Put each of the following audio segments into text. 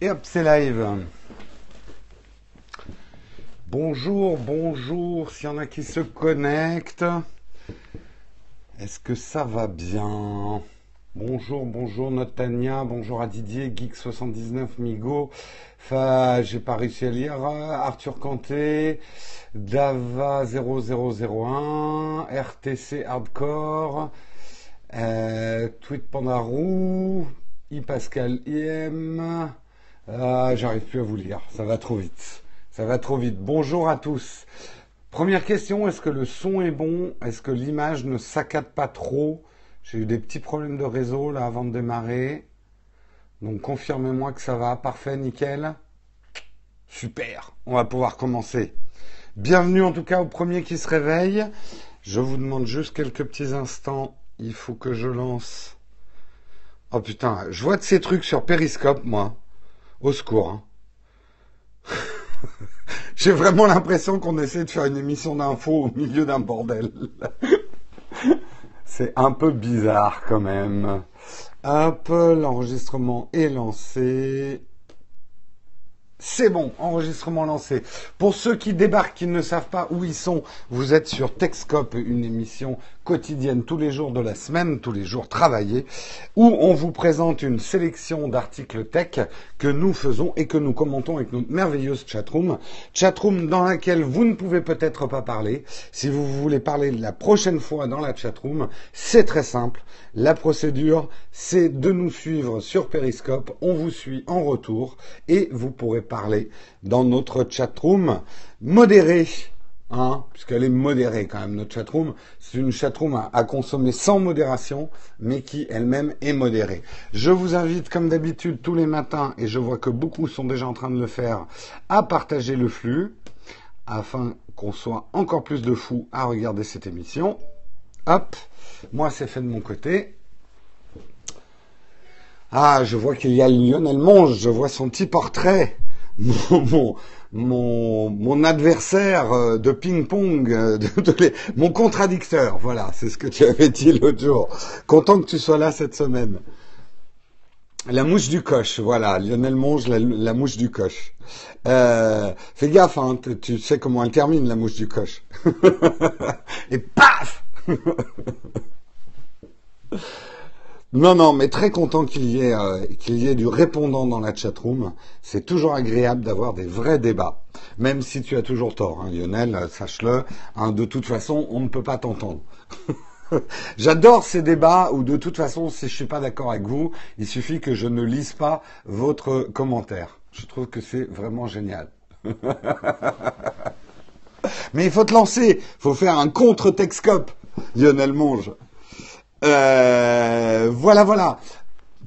Et hop, c'est live. Bonjour, bonjour, s'il y en a qui se connectent. Est-ce que ça va bien? Bonjour, bonjour Notania, bonjour à Didier, Geek79, Migo. J'ai pas réussi à lire. Arthur Canté, Dava0001, RTC Hardcore, euh, Tweet Pandarou, I Pascal IM. Ah, j'arrive plus à vous lire. Ça va trop vite. Ça va trop vite. Bonjour à tous. Première question, est-ce que le son est bon? Est-ce que l'image ne saccade pas trop? J'ai eu des petits problèmes de réseau là avant de démarrer. Donc confirmez-moi que ça va. Parfait, nickel. Super. On va pouvoir commencer. Bienvenue en tout cas au premier qui se réveille. Je vous demande juste quelques petits instants. Il faut que je lance. Oh putain, je vois de ces trucs sur Periscope, moi. Au secours. Hein. J'ai vraiment l'impression qu'on essaie de faire une émission d'info au milieu d'un bordel. C'est un peu bizarre quand même. Hop, l'enregistrement est lancé. C'est bon, enregistrement lancé. Pour ceux qui débarquent, qui ne savent pas où ils sont, vous êtes sur Techscope, une émission quotidienne tous les jours de la semaine, tous les jours travaillés, où on vous présente une sélection d'articles tech que nous faisons et que nous commentons avec notre merveilleuse chatroom. Chatroom dans laquelle vous ne pouvez peut-être pas parler. Si vous voulez parler la prochaine fois dans la chatroom, c'est très simple. La procédure, c'est de nous suivre sur Periscope. On vous suit en retour et vous pourrez parler dans notre chatroom modérée hein, puisqu'elle est modérée quand même, notre chatroom. C'est une chatroom à, à consommer sans modération, mais qui elle-même est modérée. Je vous invite, comme d'habitude, tous les matins, et je vois que beaucoup sont déjà en train de le faire, à partager le flux, afin qu'on soit encore plus de fous à regarder cette émission. Hop, moi c'est fait de mon côté. Ah, je vois qu'il y a Lionel Monge, je vois son petit portrait. Mon, mon, mon, adversaire euh, de ping-pong, euh, mon contradicteur. Voilà, c'est ce que tu avais dit l'autre jour. Content que tu sois là cette semaine. La mouche du coche, voilà, Lionel Monge, la, la mouche du coche. Euh, fais gaffe, hein, tu sais comment elle termine, la mouche du coche. Et paf Non, non, mais très content qu'il y ait euh, qu'il y ait du répondant dans la chatroom. C'est toujours agréable d'avoir des vrais débats, même si tu as toujours tort, hein, Lionel. euh, Sache-le. hein, de toute façon, on ne peut pas t'entendre. J'adore ces débats où de toute façon, si je suis pas d'accord avec vous, il suffit que je ne lise pas votre commentaire. Je trouve que c'est vraiment génial. Mais il faut te lancer. Faut faire un contre-Texcope, Lionel Monge. Euh, voilà, voilà.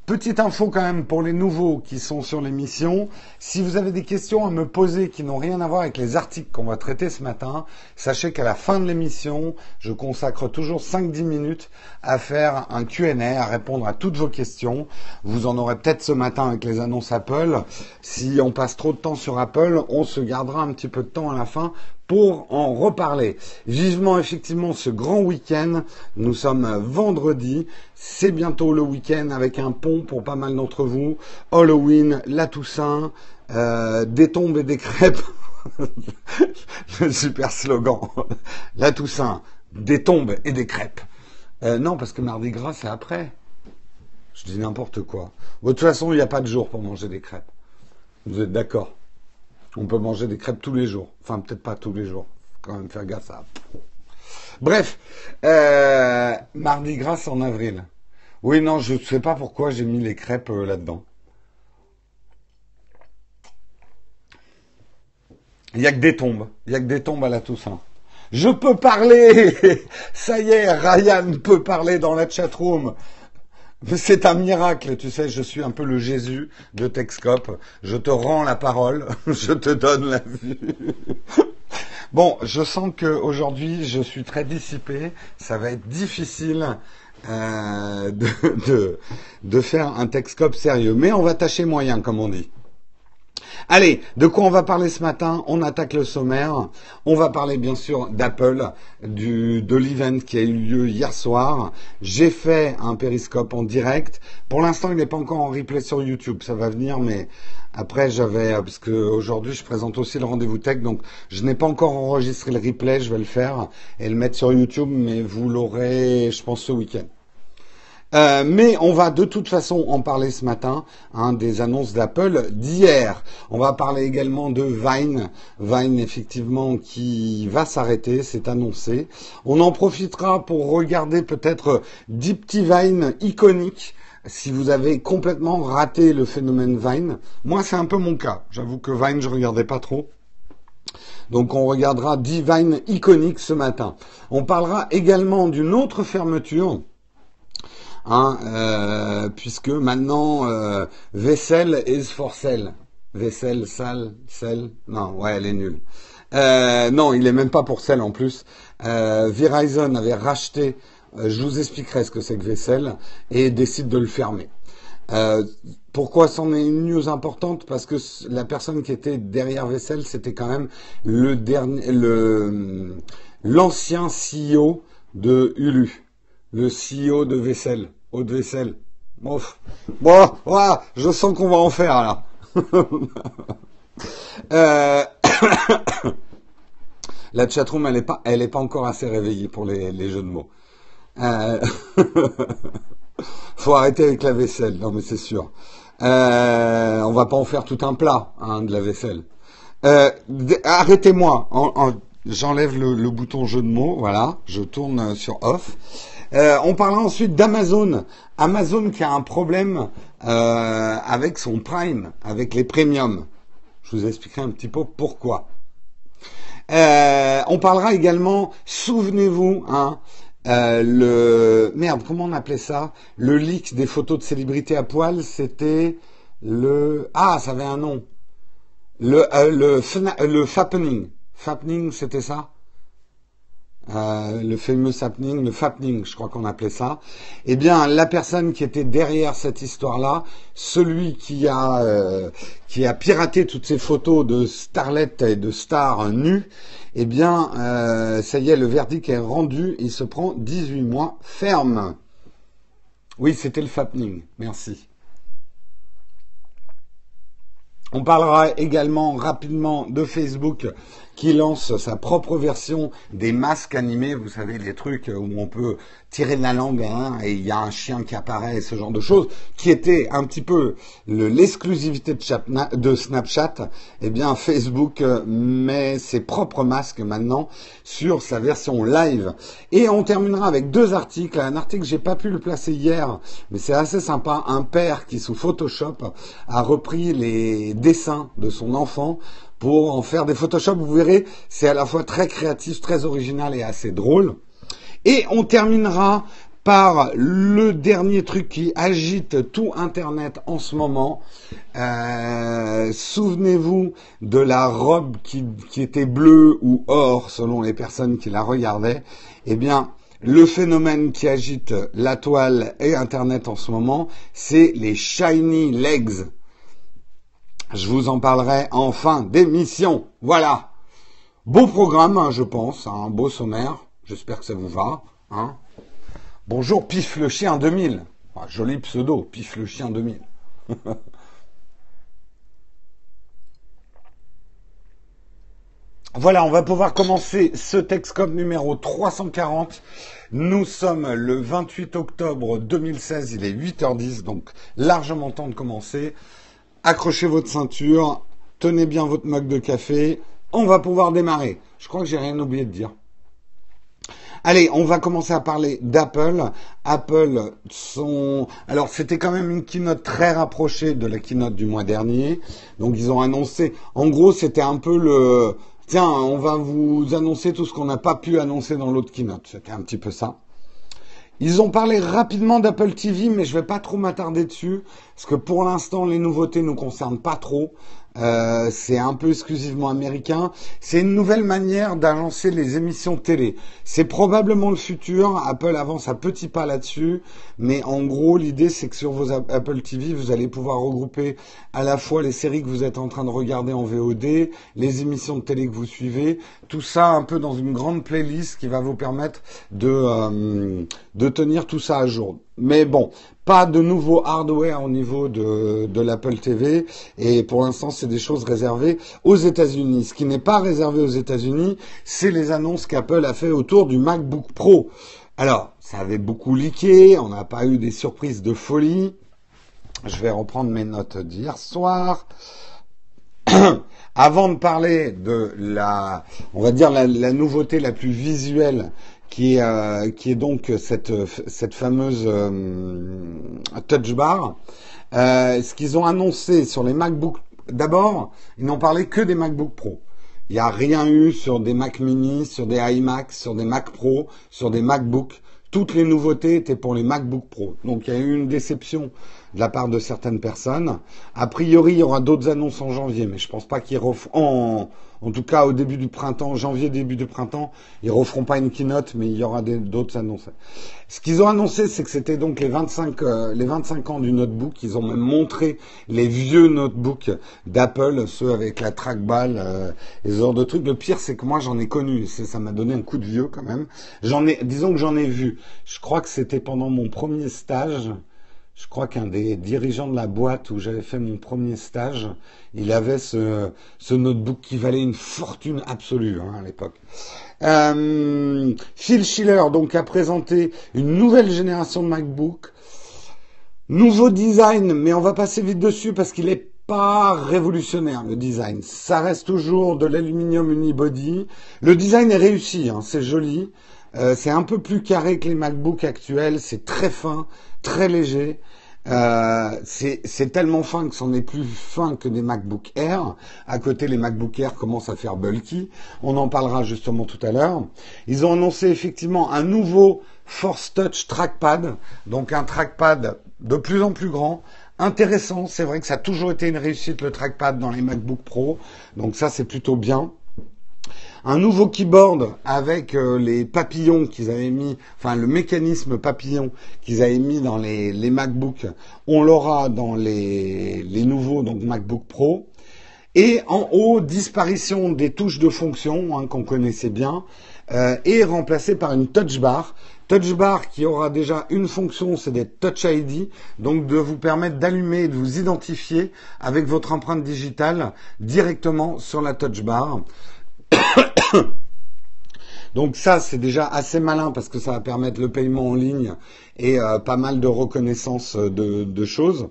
Petite info quand même pour les nouveaux qui sont sur l'émission. Si vous avez des questions à me poser qui n'ont rien à voir avec les articles qu'on va traiter ce matin, sachez qu'à la fin de l'émission, je consacre toujours 5-10 minutes à faire un Q&A, à répondre à toutes vos questions. Vous en aurez peut-être ce matin avec les annonces Apple. Si on passe trop de temps sur Apple, on se gardera un petit peu de temps à la fin pour en reparler. Vivement effectivement ce grand week-end. Nous sommes vendredi. C'est bientôt le week-end avec un pont pour pas mal d'entre vous. Halloween, la Toussaint, euh, des tombes et des crêpes. le super slogan. La Toussaint, des tombes et des crêpes. Euh, non, parce que Mardi Gras, c'est après. Je dis n'importe quoi. De toute façon, il n'y a pas de jour pour manger des crêpes. Vous êtes d'accord? On peut manger des crêpes tous les jours. Enfin, peut-être pas tous les jours. Faut quand même faire gaffe à. Bref, euh, Mardi Gras en avril. Oui, non, je ne sais pas pourquoi j'ai mis les crêpes euh, là-dedans. Il n'y a que des tombes. Il n'y a que des tombes à la Toussaint. Je peux parler Ça y est, Ryan peut parler dans la chatroom. C'est un miracle, tu sais, je suis un peu le Jésus de Texcope. Je te rends la parole, je te donne la vue. Bon, je sens que aujourd'hui je suis très dissipé. Ça va être difficile euh, de, de, de faire un Texcope sérieux, mais on va tâcher moyen, comme on dit. Allez, de quoi on va parler ce matin? On attaque le sommaire. On va parler bien sûr d'Apple, du de l'event qui a eu lieu hier soir. J'ai fait un périscope en direct. Pour l'instant, il n'est pas encore en replay sur YouTube. Ça va venir, mais après j'avais parce que aujourd'hui je présente aussi le rendez-vous tech, donc je n'ai pas encore enregistré le replay. Je vais le faire et le mettre sur YouTube, mais vous l'aurez, je pense, ce week-end. Euh, mais on va de toute façon en parler ce matin, hein, des annonces d'Apple d'hier. On va parler également de Vine, Vine effectivement qui va s'arrêter, c'est annoncé. On en profitera pour regarder peut-être 10 petits Vine iconiques. Si vous avez complètement raté le phénomène Vine, moi c'est un peu mon cas. J'avoue que Vine je regardais pas trop. Donc on regardera 10 Vine iconiques ce matin. On parlera également d'une autre fermeture Hein, euh, puisque maintenant euh, vaisselle is for sale. Vaisselle, sale, sel. Non, ouais, elle est nulle. Euh, non, il est même pas pour sel en plus. Verizon avait racheté. je vous expliquerai ce que c'est que vaisselle et décide de le fermer. pourquoi c'en est une news importante? Parce que la personne qui était derrière Vaisselle, c'était quand même le dernier, l'ancien CEO de Hulu le CEO de vaisselle, haute vaisselle. Bon, bon, je sens qu'on va en faire là. euh... La chatroom, elle est pas, elle est pas encore assez réveillée pour les, les jeux de mots. Euh... Faut arrêter avec la vaisselle, non mais c'est sûr. Euh... On va pas en faire tout un plat, hein, de la vaisselle. Euh... Arrêtez-moi. J'enlève le, le, bouton jeu de mots, voilà. Je tourne sur off. Euh, on parlera ensuite d'Amazon. Amazon qui a un problème euh, avec son Prime, avec les premiums. Je vous expliquerai un petit peu pourquoi. Euh, on parlera également, souvenez-vous, hein, le merde, comment on appelait ça? Le leak des photos de célébrités à poil, c'était le ah, ça avait un nom. Le le, le fappening. Fappening, c'était ça? Euh, le fameux happening, le fappening, je crois qu'on appelait ça. Eh bien, la personne qui était derrière cette histoire-là, celui qui a euh, qui a piraté toutes ces photos de starlettes et de stars nues, eh bien, euh, ça y est, le verdict est rendu. Il se prend 18 mois ferme. Oui, c'était le fappening. Merci. On parlera également rapidement de Facebook qui lance sa propre version des masques animés, vous savez, les trucs où on peut tirer de la langue hein, et il y a un chien qui apparaît, ce genre de choses, qui était un petit peu l'exclusivité de, Snapchat. Eh bien, Facebook euh, met ses propres masques maintenant sur sa version live. Et on terminera avec deux articles. Un article, j'ai pas pu le placer hier, mais c'est assez sympa. Un père qui, sous Photoshop, a repris les dessins de son enfant pour en faire des Photoshop. Vous verrez, c'est à la fois très créatif, très original et assez drôle. Et on terminera par le dernier truc qui agite tout Internet en ce moment. Euh, souvenez-vous de la robe qui, qui, était bleue ou or selon les personnes qui la regardaient. Eh bien, le phénomène qui agite la toile et Internet en ce moment, c'est les shiny legs. Je vous en parlerai en fin d'émission. Voilà. Beau programme, hein, je pense, un beau sommaire. J'espère que ça vous va. Hein. Bonjour, Pif le chien 2000. Ah, joli pseudo, Pif le chien 2000. Voilà, on va pouvoir commencer ce Texcom numéro 340. Nous sommes le 28 octobre 2016, il est 8h10, donc largement temps de commencer accrochez votre ceinture, tenez bien votre mug de café, on va pouvoir démarrer. Je crois que j'ai rien oublié de dire. Allez, on va commencer à parler d'Apple. Apple sont... Alors, c'était quand même une keynote très rapprochée de la keynote du mois dernier. Donc, ils ont annoncé... En gros, c'était un peu le... Tiens, on va vous annoncer tout ce qu'on n'a pas pu annoncer dans l'autre keynote. C'était un petit peu ça. Ils ont parlé rapidement d'Apple TV, mais je vais pas trop m'attarder dessus, parce que pour l'instant, les nouveautés nous concernent pas trop. Euh, c'est un peu exclusivement américain. C'est une nouvelle manière d'annoncer les émissions télé. C'est probablement le futur. Apple avance à petits pas là-dessus. Mais en gros, l'idée, c'est que sur vos Apple TV, vous allez pouvoir regrouper à la fois les séries que vous êtes en train de regarder en VOD, les émissions de télé que vous suivez, tout ça un peu dans une grande playlist qui va vous permettre de, euh, de tenir tout ça à jour. Mais bon, pas de nouveau hardware au niveau de, de l'Apple TV. Et pour l'instant, c'est des choses réservées aux États-Unis. Ce qui n'est pas réservé aux États-Unis, c'est les annonces qu'Apple a fait autour du MacBook Pro. Alors, ça avait beaucoup leaké, on n'a pas eu des surprises de folie. Je vais reprendre mes notes d'hier soir. Avant de parler de la, on va dire la, nouveauté la plus visuelle qui est, euh, qui est donc cette, cette fameuse euh, touch bar. Euh, ce qu'ils ont annoncé sur les MacBook, d'abord, ils n'ont parlé que des MacBook Pro. Il n'y a rien eu sur des Mac Mini, sur des iMac, sur des Mac Pro, sur des MacBook. Toutes les nouveautés étaient pour les MacBook Pro. Donc il y a eu une déception de la part de certaines personnes. A priori, il y aura d'autres annonces en janvier, mais je pense pas qu'ils referont, en, tout cas au début du printemps, janvier, début du printemps, ils referont pas une keynote, mais il y aura d'autres annonces. Ce qu'ils ont annoncé, c'est que c'était donc les 25, euh, les 25 ans du notebook. Ils ont même montré les vieux notebooks d'Apple, ceux avec la trackball, euh, et ce genre de trucs. Le pire, c'est que moi, j'en ai connu. Ça m'a donné un coup de vieux quand même. J'en ai, disons que j'en ai vu. Je crois que c'était pendant mon premier stage je crois qu'un des dirigeants de la boîte où j'avais fait mon premier stage, il avait ce, notebook qui valait une fortune absolue hein, à l'époque. Euh, Phil Schiller donc a présenté une nouvelle génération de MacBook, nouveau design, mais on va passer vite dessus parce qu'il est pas révolutionnaire le design. Ça reste toujours de l'aluminium unibody. Le design est réussi, hein, c'est joli. Euh, c'est un peu plus carré que les MacBooks actuels, c'est très fin, très léger. Euh, c'est tellement fin que c'en est plus fin que des MacBook Air. À côté, les MacBook Air commencent à faire bulky. On en parlera justement tout à l'heure. Ils ont annoncé effectivement un nouveau Force Touch Trackpad, donc un trackpad de plus en plus grand, intéressant. C'est vrai que ça a toujours été une réussite le trackpad dans les MacBook Pro, donc ça c'est plutôt bien un nouveau keyboard avec euh, les papillons qu'ils avaient mis, enfin le mécanisme papillon qu'ils avaient mis dans les, les on l'aura dans les, les nouveaux donc MacBook Pro. Et en haut, disparition des touches de fonction hein, qu'on connaissait bien, euh, et remplacé par une touch bar. Touch bar qui aura déjà une fonction, c'est des Touch ID, donc de vous permettre d'allumer, de vous identifier avec votre empreinte digitale directement sur la touch bar. Donc ça, c'est déjà assez malin parce que ça va permettre le paiement en ligne et euh, pas mal de reconnaissance de, choses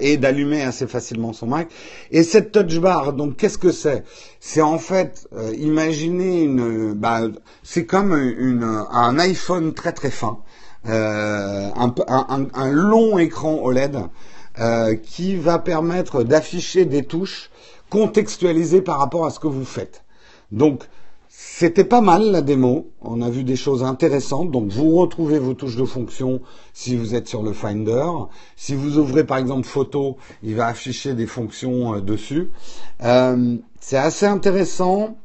et d'allumer assez facilement son Mac. Et cette touch bar, donc qu'est-ce que c'est? C'est en fait, euh, imaginez une, bah, c'est comme une, un iPhone très très fin, euh, un, un, un, long écran OLED qui va permettre d'afficher des touches contextualisées par rapport à ce que vous faites. Donc, c'était pas mal la démo. On a vu des choses intéressantes. Donc, vous retrouvez vos touches de fonction si vous êtes sur le Finder. Si vous ouvrez par exemple photo, il va afficher des fonctions euh, dessus. Euh, c'est assez intéressant.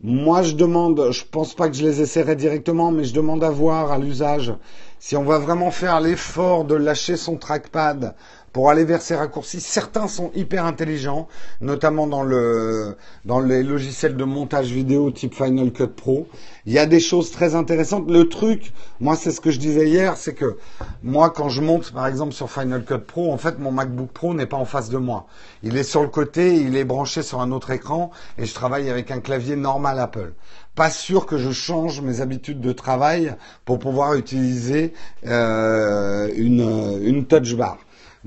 Moi, je demande, je pense pas que je les essaierai directement, mais je demande à voir à l'usage si on va vraiment faire l'effort de lâcher son trackpad pour aller vers ces raccourcis. Certains sont hyper intelligents, notamment dans le dans les logiciels de montage vidéo type Final Cut Pro. Il y a des choses très intéressantes. Le truc, moi c'est ce que je disais hier, c'est que moi quand je monte par exemple sur Final Cut Pro, en fait mon MacBook Pro n'est pas en face de moi. Il est sur le côté, il est branché sur un autre écran et je travaille avec un clavier normal Apple pas sûr que je change mes habitudes de travail pour pouvoir utiliser euh, une, une touch bar.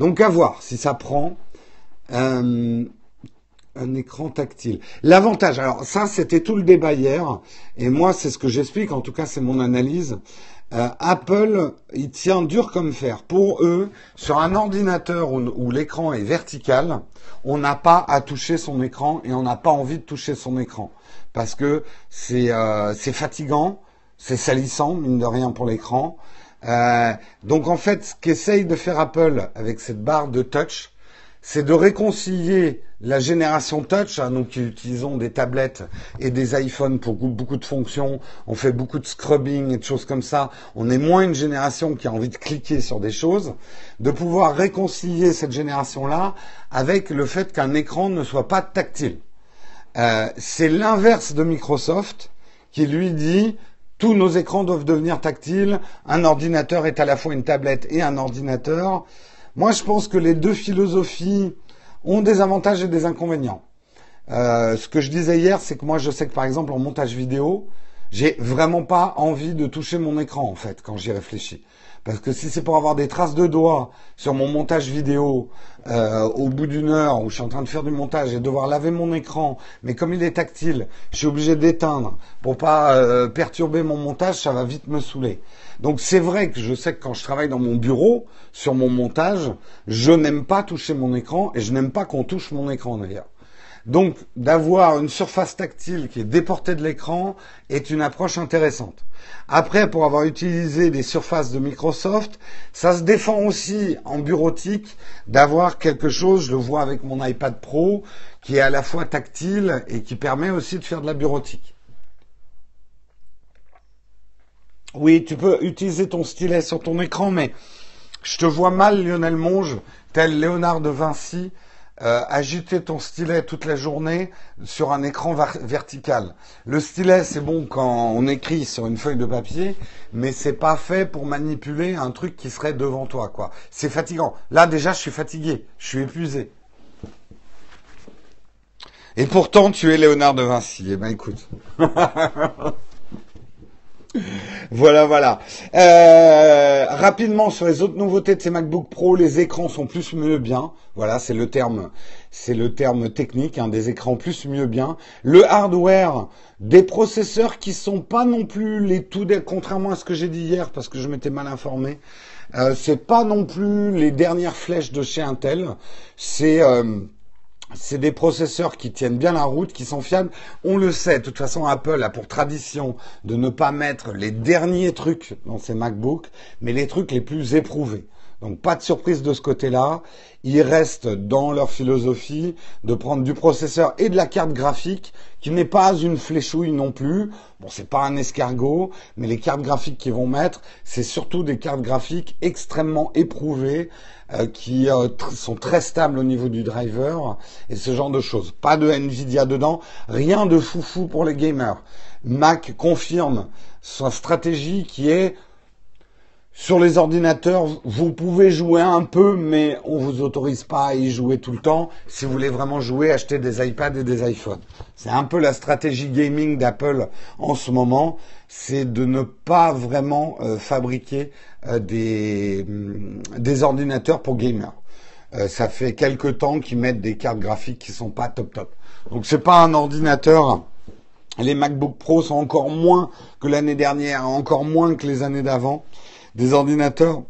Donc à voir si ça prend euh, un écran tactile. L'avantage, alors ça c'était tout le débat hier, et moi c'est ce que j'explique, en tout cas c'est mon analyse. Euh, Apple, il tient dur comme fer. Pour eux, sur un ordinateur où, l'écran est vertical, on n'a pas à toucher son écran et on n'a pas envie de toucher son écran parce que c'est euh, fatigant, c'est salissant mine de rien pour l'écran. Euh, donc en fait, ce qu'essaye de faire Apple avec cette barre de touch, c'est de réconcilier la génération touch, hein, nous qui utilisons des tablettes et des iPhones pour beaucoup de fonctions, on fait beaucoup de scrubbing et de choses comme ça, on est moins une génération qui a envie de cliquer sur des choses, de pouvoir réconcilier cette génération-là avec le fait qu'un écran ne soit pas tactile. Euh, c'est l'inverse de Microsoft qui lui dit tous nos écrans doivent devenir tactiles, un ordinateur est à la fois une tablette et un ordinateur. Moi, je pense que les deux philosophies ont des avantages et des inconvénients. Euh, ce que je disais hier, c'est que moi, je sais que par exemple en montage vidéo, j'ai vraiment pas envie de toucher mon écran en fait quand j'y réfléchis. Parce que si c'est pour avoir des traces de doigts sur mon montage vidéo euh, au bout d'une heure où je suis en train de faire du montage et devoir laver mon écran, mais comme il est tactile, je suis obligé d'éteindre pour pas euh, perturber mon montage, ça va vite me saouler. Donc c'est vrai que je sais que quand je travaille dans mon bureau sur mon montage, je n'aime pas toucher mon écran et je n'aime pas qu'on touche mon écran d'ailleurs. Donc d'avoir une surface tactile qui est déportée de l'écran est une approche intéressante. Après, pour avoir utilisé des surfaces de Microsoft, ça se défend aussi en bureautique d'avoir quelque chose, je le vois avec mon iPad Pro, qui est à la fois tactile et qui permet aussi de faire de la bureautique. Oui, tu peux utiliser ton stylet sur ton écran, mais je te vois mal, Lionel Monge, tel Léonard de Vinci, euh, agiter ton stylet toute la journée sur un écran vertical. Le stylet, c'est bon quand on écrit sur une feuille de papier, mais c'est pas fait pour manipuler un truc qui serait devant toi, quoi. C'est fatigant. Là, déjà, je suis fatigué, je suis épuisé. Et pourtant, tu es Léonard de Vinci. Eh ben, écoute. voilà, voilà. Euh, rapidement sur les autres nouveautés de ces MacBook Pro, les écrans sont plus mieux bien. Voilà, c'est le terme, c'est le terme technique, hein, des écrans plus mieux bien. Le hardware, des processeurs qui sont pas non plus les tout, contrairement à ce que j'ai dit hier parce que je m'étais mal informé. Euh, c'est pas non plus les dernières flèches de chez Intel. C'est euh, c'est des processeurs qui tiennent bien la route, qui sont fiables. On le sait, de toute façon, Apple a pour tradition de ne pas mettre les derniers trucs dans ses MacBooks, mais les trucs les plus éprouvés. Donc pas de surprise de ce côté-là. Ils restent dans leur philosophie de prendre du processeur et de la carte graphique, qui n'est pas une fléchouille non plus. Bon, c'est pas un escargot, mais les cartes graphiques qu'ils vont mettre, c'est surtout des cartes graphiques extrêmement éprouvées, euh, qui euh, sont très stables au niveau du driver et ce genre de choses. Pas de Nvidia dedans, rien de foufou pour les gamers. Mac confirme sa stratégie qui est sur les ordinateurs, vous pouvez jouer un peu, mais on vous autorise pas à y jouer tout le temps. Si vous voulez vraiment jouer, achetez des iPads et des iPhones. C'est un peu la stratégie gaming d'Apple en ce moment, c'est de ne pas vraiment euh, fabriquer euh, des, mm, des ordinateurs pour gamers. Euh, ça fait quelques temps qu'ils mettent des cartes graphiques qui sont pas top top. Donc c'est pas un ordinateur. Les MacBook Pro sont encore moins que l'année dernière, encore moins que les années d'avant des ordinateurs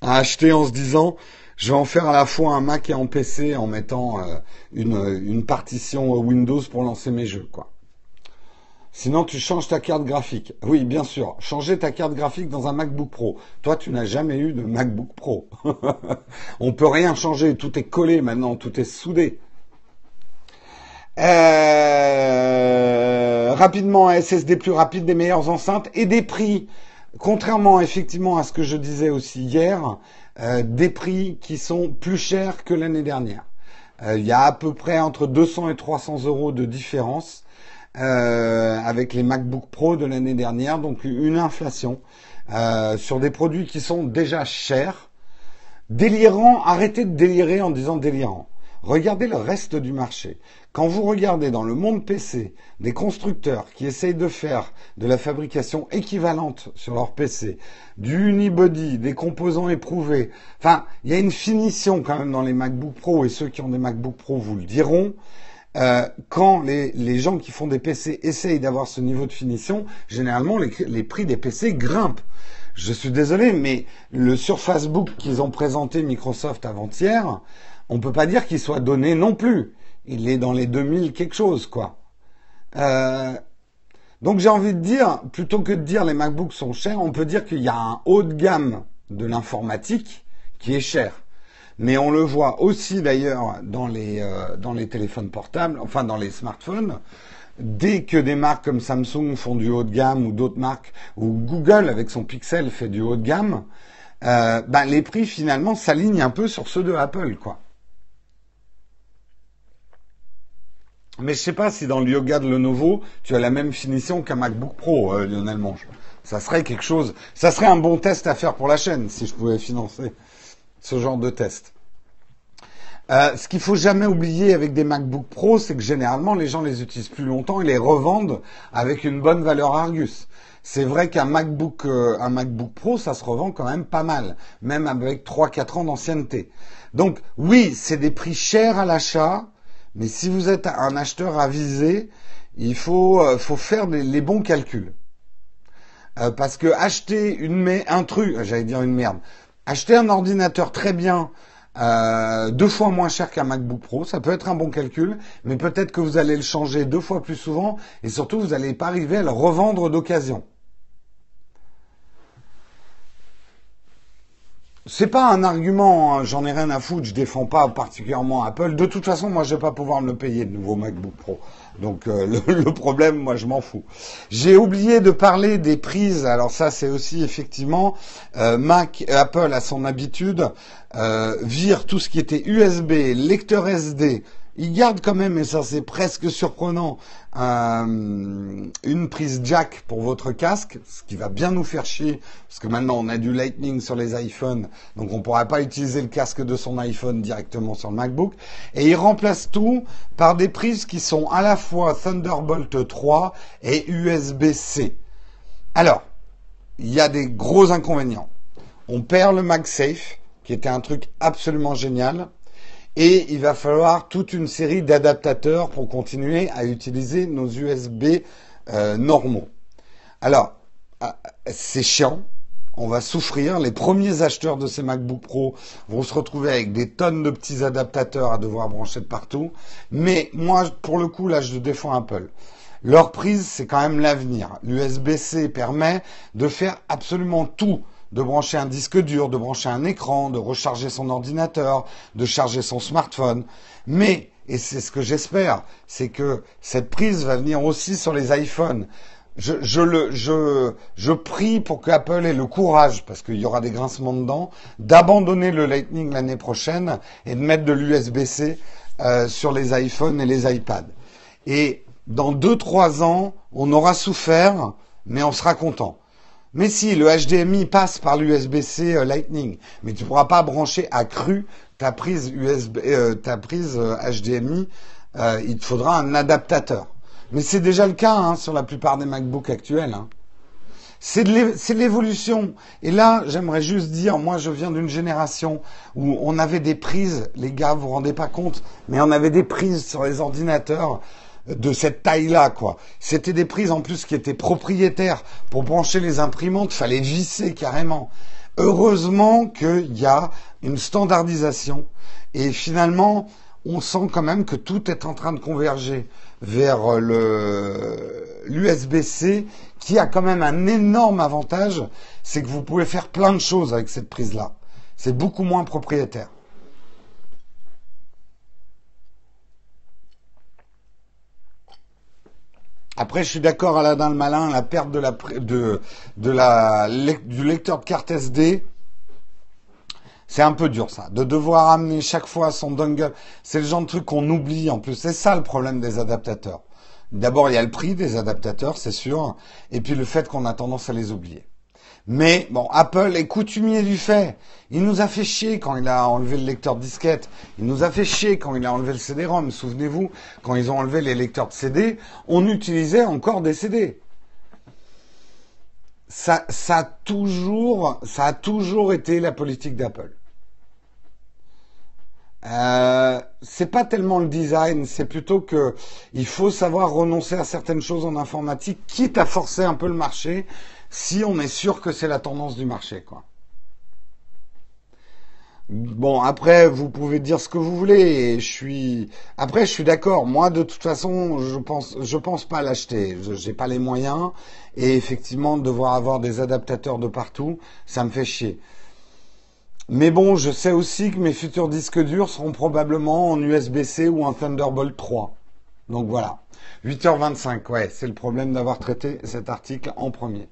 à acheter en se disant je vais en faire à la fois un Mac et un PC en mettant euh, une, une, partition Windows pour lancer mes jeux, quoi. Sinon, tu changes ta carte graphique. Oui, bien sûr. Changer ta carte graphique dans un MacBook Pro. Toi, tu n'as jamais eu de MacBook Pro. On peut rien changer. Tout est collé maintenant. Tout est soudé. Euh, rapidement, SSD plus rapide, des meilleures enceintes et des prix contrairement effectivement à ce que je disais aussi hier, euh, des prix qui sont plus chers que l'année dernière. Euh, il y a à peu près entre 200 et 300 euros de différence euh, avec les MacBook Pro de l'année dernière, donc une inflation sur des produits qui sont déjà chers. Délirant, arrêtez de délirer en disant délirant. Regardez le reste du marché. Quand vous regardez dans le monde PC des constructeurs qui essayent de faire de la fabrication équivalente sur leur PC, du unibody, des composants éprouvés, enfin, il y a une finition quand même dans les MacBook Pro et ceux qui ont des MacBook Pro vous le diront. Euh, quand les, les, gens qui font des PC essayent d'avoir ce niveau de finition, généralement les, les prix des PC grimpent. Je suis désolé, mais le Surface Book qu'ils ont présenté Microsoft avant-hier, on peut pas dire qu'il soit donné non plus il est dans les 2000 quelque chose, quoi. Euh, donc j'ai envie de dire, plutôt que de dire les MacBooks sont chers, on peut dire qu'il y a un haut de gamme de l'informatique qui est cher. mais on le voit aussi d'ailleurs dans les euh, dans les téléphones portables, enfin dans les smartphones. Dès que des marques comme Samsung font du haut de gamme ou d'autres marques ou Google avec son Pixel fait du haut de gamme, euh, ben, les prix finalement s'alignent un peu sur ceux de Apple, quoi. Mais je sais pas si dans le Yoga de Lenovo, tu as la même finition qu'un MacBook Pro, euh, Lionel Manche. Ça serait quelque chose, ça serait un bon test à faire pour la chaîne si je pouvais financer ce genre de test. Euh, ce qu'il faut jamais oublier avec des MacBook Pro, c'est que généralement les gens les utilisent plus longtemps et les revendent avec une bonne valeur Argus. C'est vrai qu'un MacBook, euh, un MacBook Pro, ça se revend quand même pas mal, même avec 3-4 ans d'ancienneté. Donc oui, c'est des prix chers à l'achat, mais si vous êtes un acheteur avisé, il faut, euh, faut faire les bons calculs. Euh, parce que acheter une un truc, j'allais dire une merde, acheter un ordinateur très bien, euh, deux fois moins cher qu'un MacBook Pro, ça peut être un bon calcul, mais peut-être que vous allez le changer deux fois plus souvent, et surtout vous n'allez pas arriver à le revendre d'occasion. C'est pas un argument, hein, j'en ai rien à foutre, je défends pas particulièrement Apple. De toute façon, moi je vais pas pouvoir me le payer de nouveau MacBook Pro. Donc euh, le, problème, moi je m'en fous. J'ai oublié de parler des prises. Alors ça, c'est aussi effectivement euh, Mac, Apple a son habitude euh, vire tout ce qui était USB, lecteur SD, il garde quand même, et ça c'est presque surprenant, une prise jack pour votre casque, ce qui va bien nous faire chier, parce que maintenant on a du Lightning sur les iPhones, donc on ne pourra pas utiliser le casque de son iPhone directement sur le MacBook. Et il remplace tout par des prises qui sont à la fois Thunderbolt 3 et USB-C. Alors, il y a des gros inconvénients. On perd le MagSafe, qui était un truc absolument génial et il va falloir toute une série d'adaptateurs pour continuer à utiliser nos USB euh, normaux. Alors, ah, c'est chiant, on va souffrir. Les premiers acheteurs de ces MacBook Pro vont se retrouver avec des tonnes de petits adaptateurs à devoir brancher de partout. Mais moi, pour le coup, là, je défends Apple. Leur prise, c'est quand même l'avenir. L'USB-C permet de faire absolument tout de brancher un disque dur, de brancher un écran, de recharger son ordinateur, de charger son smartphone. Mais, et c'est ce que j'espère, c'est que cette prise va venir aussi sur les iPhones. Je, je, je, je prie pour que Apple ait le courage, parce qu'il y aura des grincements dedans, d'abandonner le Lightning l'année prochaine et de mettre de l'USB-C euh, sur les iPhones et les iPads. Et dans deux trois ans, on aura souffert, mais on sera content. Mais si, le HDMI passe par l'USB-C euh, Lightning, mais tu ne pourras pas brancher à cru ta prise USB, euh, HDMI. Euh, il te faudra un adaptateur. Mais c'est déjà le cas hein, sur la plupart des MacBooks actuels. Hein. C'est l'évolution. Et là, j'aimerais juste dire, moi, je viens d'une génération où on avait des prises, les gars, vous vous rendez pas compte, mais on avait des prises sur les ordinateurs de cette taille-là, quoi. C'était des prises en plus qui étaient propriétaires. Pour brancher les imprimantes, fallait visser carrément. Heureusement qu'il y a une standardisation et finalement, on sent quand même que tout est en train de converger vers le l'USB-C qui a quand même un énorme avantage, c'est que vous pouvez faire plein de choses avec cette prise-là. C'est beaucoup moins propriétaire. Après, je suis d'accord, Aladdin le malin, la perte de la, de la, du lecteur de carte SD, c'est un peu dur ça, de devoir amener chaque fois son dongle. C'est le genre de truc qu'on oublie en plus. C'est ça le problème des adaptateurs. D'abord, il y a le prix des adaptateurs, c'est sûr, et puis le fait qu'on a tendance à les oublier. Mais bon, Apple est coutumier du fait. Il nous a fait chier quand il a enlevé le lecteur de disquette. Il nous a fait chier quand il a enlevé le CD-ROM. Souvenez-vous, quand ils ont enlevé les lecteurs de CD, on utilisait encore des CD. Ça, ça a toujours, ça a toujours été la politique d'Apple. Euh, c'est pas tellement le design, c'est plutôt que il faut savoir renoncer à certaines choses en informatique, quitte à forcer un peu le marché si on est sûr que c'est la tendance du marché, quoi. Bon, après, vous pouvez dire ce que vous voulez. Et je suis, après, je suis d'accord. Moi, de toute façon, je pense, je pense pas l'acheter. J'ai pas les moyens. Et effectivement, devoir avoir des adaptateurs de partout, ça me fait chier. Mais bon, je sais aussi que mes futurs disques durs seront probablement en USB-C ou en Thunderbolt 3. Donc voilà. 8h25, ouais, c'est le problème d'avoir traité cet article en premier.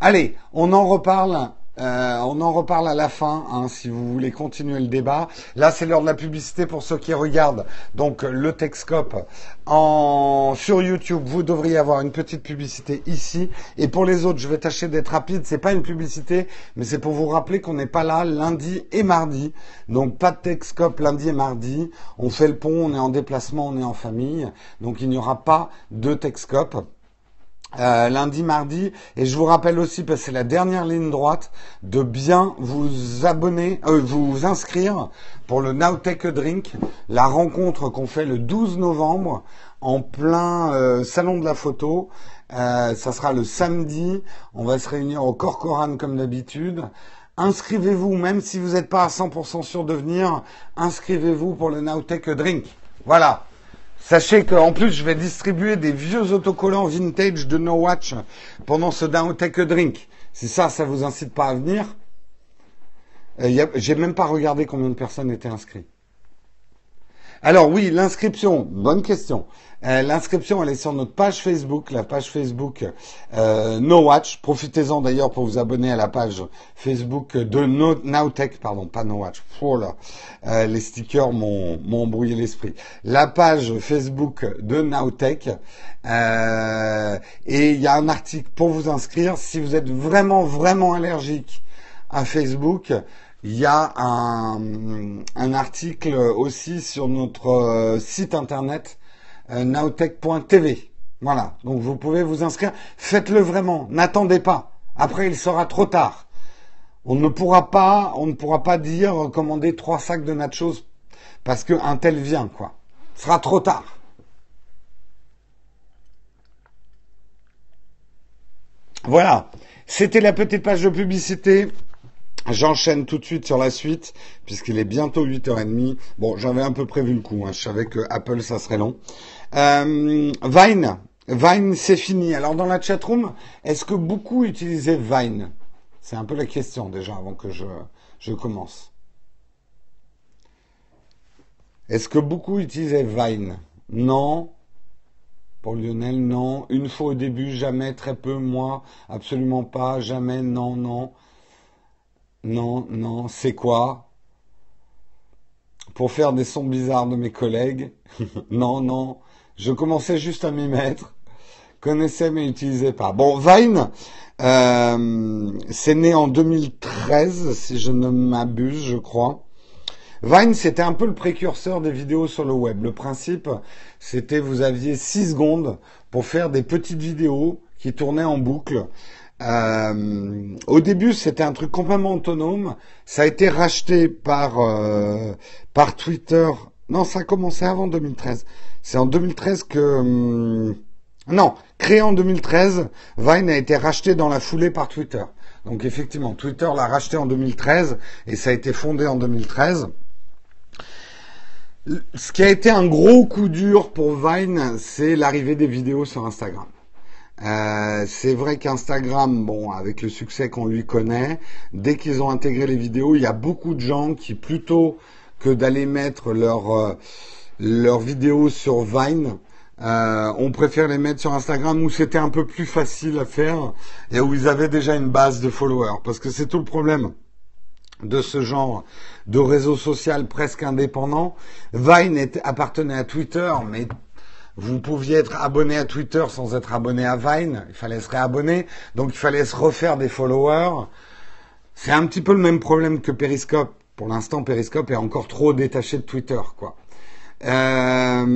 Allez, on en reparle euh, on en reparle à la fin, hein, si vous voulez continuer le débat. Là, c'est l'heure de la publicité pour ceux qui regardent. Donc, le Texcope sur YouTube, vous devriez avoir une petite publicité ici. Et pour les autres, je vais tâcher d'être rapide. C'est pas une publicité, mais c'est pour vous rappeler qu'on n'est pas là lundi et mardi. Donc, pas de Texcope lundi et mardi. On fait le pont, on est en déplacement, on est en famille. Donc, il n'y aura pas de Texcope. Euh, lundi, mardi. Et je vous rappelle aussi, parce que c'est la dernière ligne droite, de bien vous abonner, euh, vous inscrire pour le Now Take a Drink, la rencontre qu'on fait le 12 novembre en plein euh, salon de la photo. ça sera le samedi. On va se réunir au Corcoran comme d'habitude. Inscrivez-vous, même si vous n'êtes pas à 100% sûr de venir, inscrivez-vous pour le Now Take a Drink. Voilà. Sachez qu'en plus, je vais distribuer des vieux autocollants vintage de No Watch pendant ce Down Take a Drink. Si ça, ça vous incite pas à venir, euh, j'ai même pas regardé combien de personnes étaient inscrites. Alors oui, l'inscription, bonne question. Euh, l'inscription, elle est sur notre page Facebook, la page Facebook euh, No Watch. Profitez-en d'ailleurs pour vous abonner à la page Facebook de no, Nowtech, pardon, pas No Watch. Oh euh, les stickers m'ont embrouillé l'esprit. La page Facebook de Nowtech. Euh, et il y a un article pour vous inscrire. Si vous êtes vraiment, vraiment allergique à Facebook, il y a un, article aussi sur notre site internet euh, nowtech.tv. Voilà, donc vous pouvez vous inscrire. Faites-le vraiment, n'attendez pas. Après, il sera trop tard. On ne pourra pas, on ne pourra pas dire euh, commander trois sacs de nachos parce qu'un tel vient, quoi. Ce sera trop tard. Voilà, c'était la petite page de publicité. J'enchaîne tout de suite sur la suite, puisqu'il est bientôt 8h30. Bon, j'avais un peu prévu le coup, hein. je savais que Apple, ça serait long. Euh, Vine, Vine, c'est fini. Alors dans la chatroom, est-ce que beaucoup utilisaient Vine? C'est un peu la question déjà avant que je, je commence. Est-ce que beaucoup utilisaient Vine? Non. Pour Lionel, non. Une fois au début, jamais, très peu, moi, absolument pas, jamais, non, non. Non, non, c'est quoi? Pour faire des sons bizarres de mes collègues? Non, non. Je commençais juste à m'y mettre, connaissais mais n'utilisais pas. Bon, Vine, euh, c'est né en 2013, si je ne m'abuse, je crois. Vine, c'était un peu le précurseur des vidéos sur le web. Le principe, c'était vous aviez 6 secondes pour faire des petites vidéos qui tournaient en boucle. Euh, au début, c'était un truc complètement autonome. Ça a été racheté par euh, par Twitter. Non, ça a commencé avant 2013. C'est en 2013 que... Hum, non, créé en 2013, Vine a été racheté dans la foulée par Twitter. Donc effectivement, Twitter l'a racheté en 2013 et ça a été fondé en 2013. Ce qui a été un gros coup dur pour Vine, c'est l'arrivée des vidéos sur Instagram. Euh, c'est vrai qu'Instagram, bon, avec le succès qu'on lui connaît, dès qu'ils ont intégré les vidéos, il y a beaucoup de gens qui, plutôt que d'aller mettre leur euh, leurs vidéos sur Vine. Euh, on préfère les mettre sur Instagram où c'était un peu plus facile à faire et où ils avaient déjà une base de followers. Parce que c'est tout le problème de ce genre de réseau social presque indépendant. Vine appartenait à Twitter, mais vous pouviez être abonné à Twitter sans être abonné à Vine. Il fallait se réabonner, donc il fallait se refaire des followers. C'est un petit peu le même problème que Periscope. Pour l'instant, Periscope est encore trop détaché de Twitter, quoi. Euh,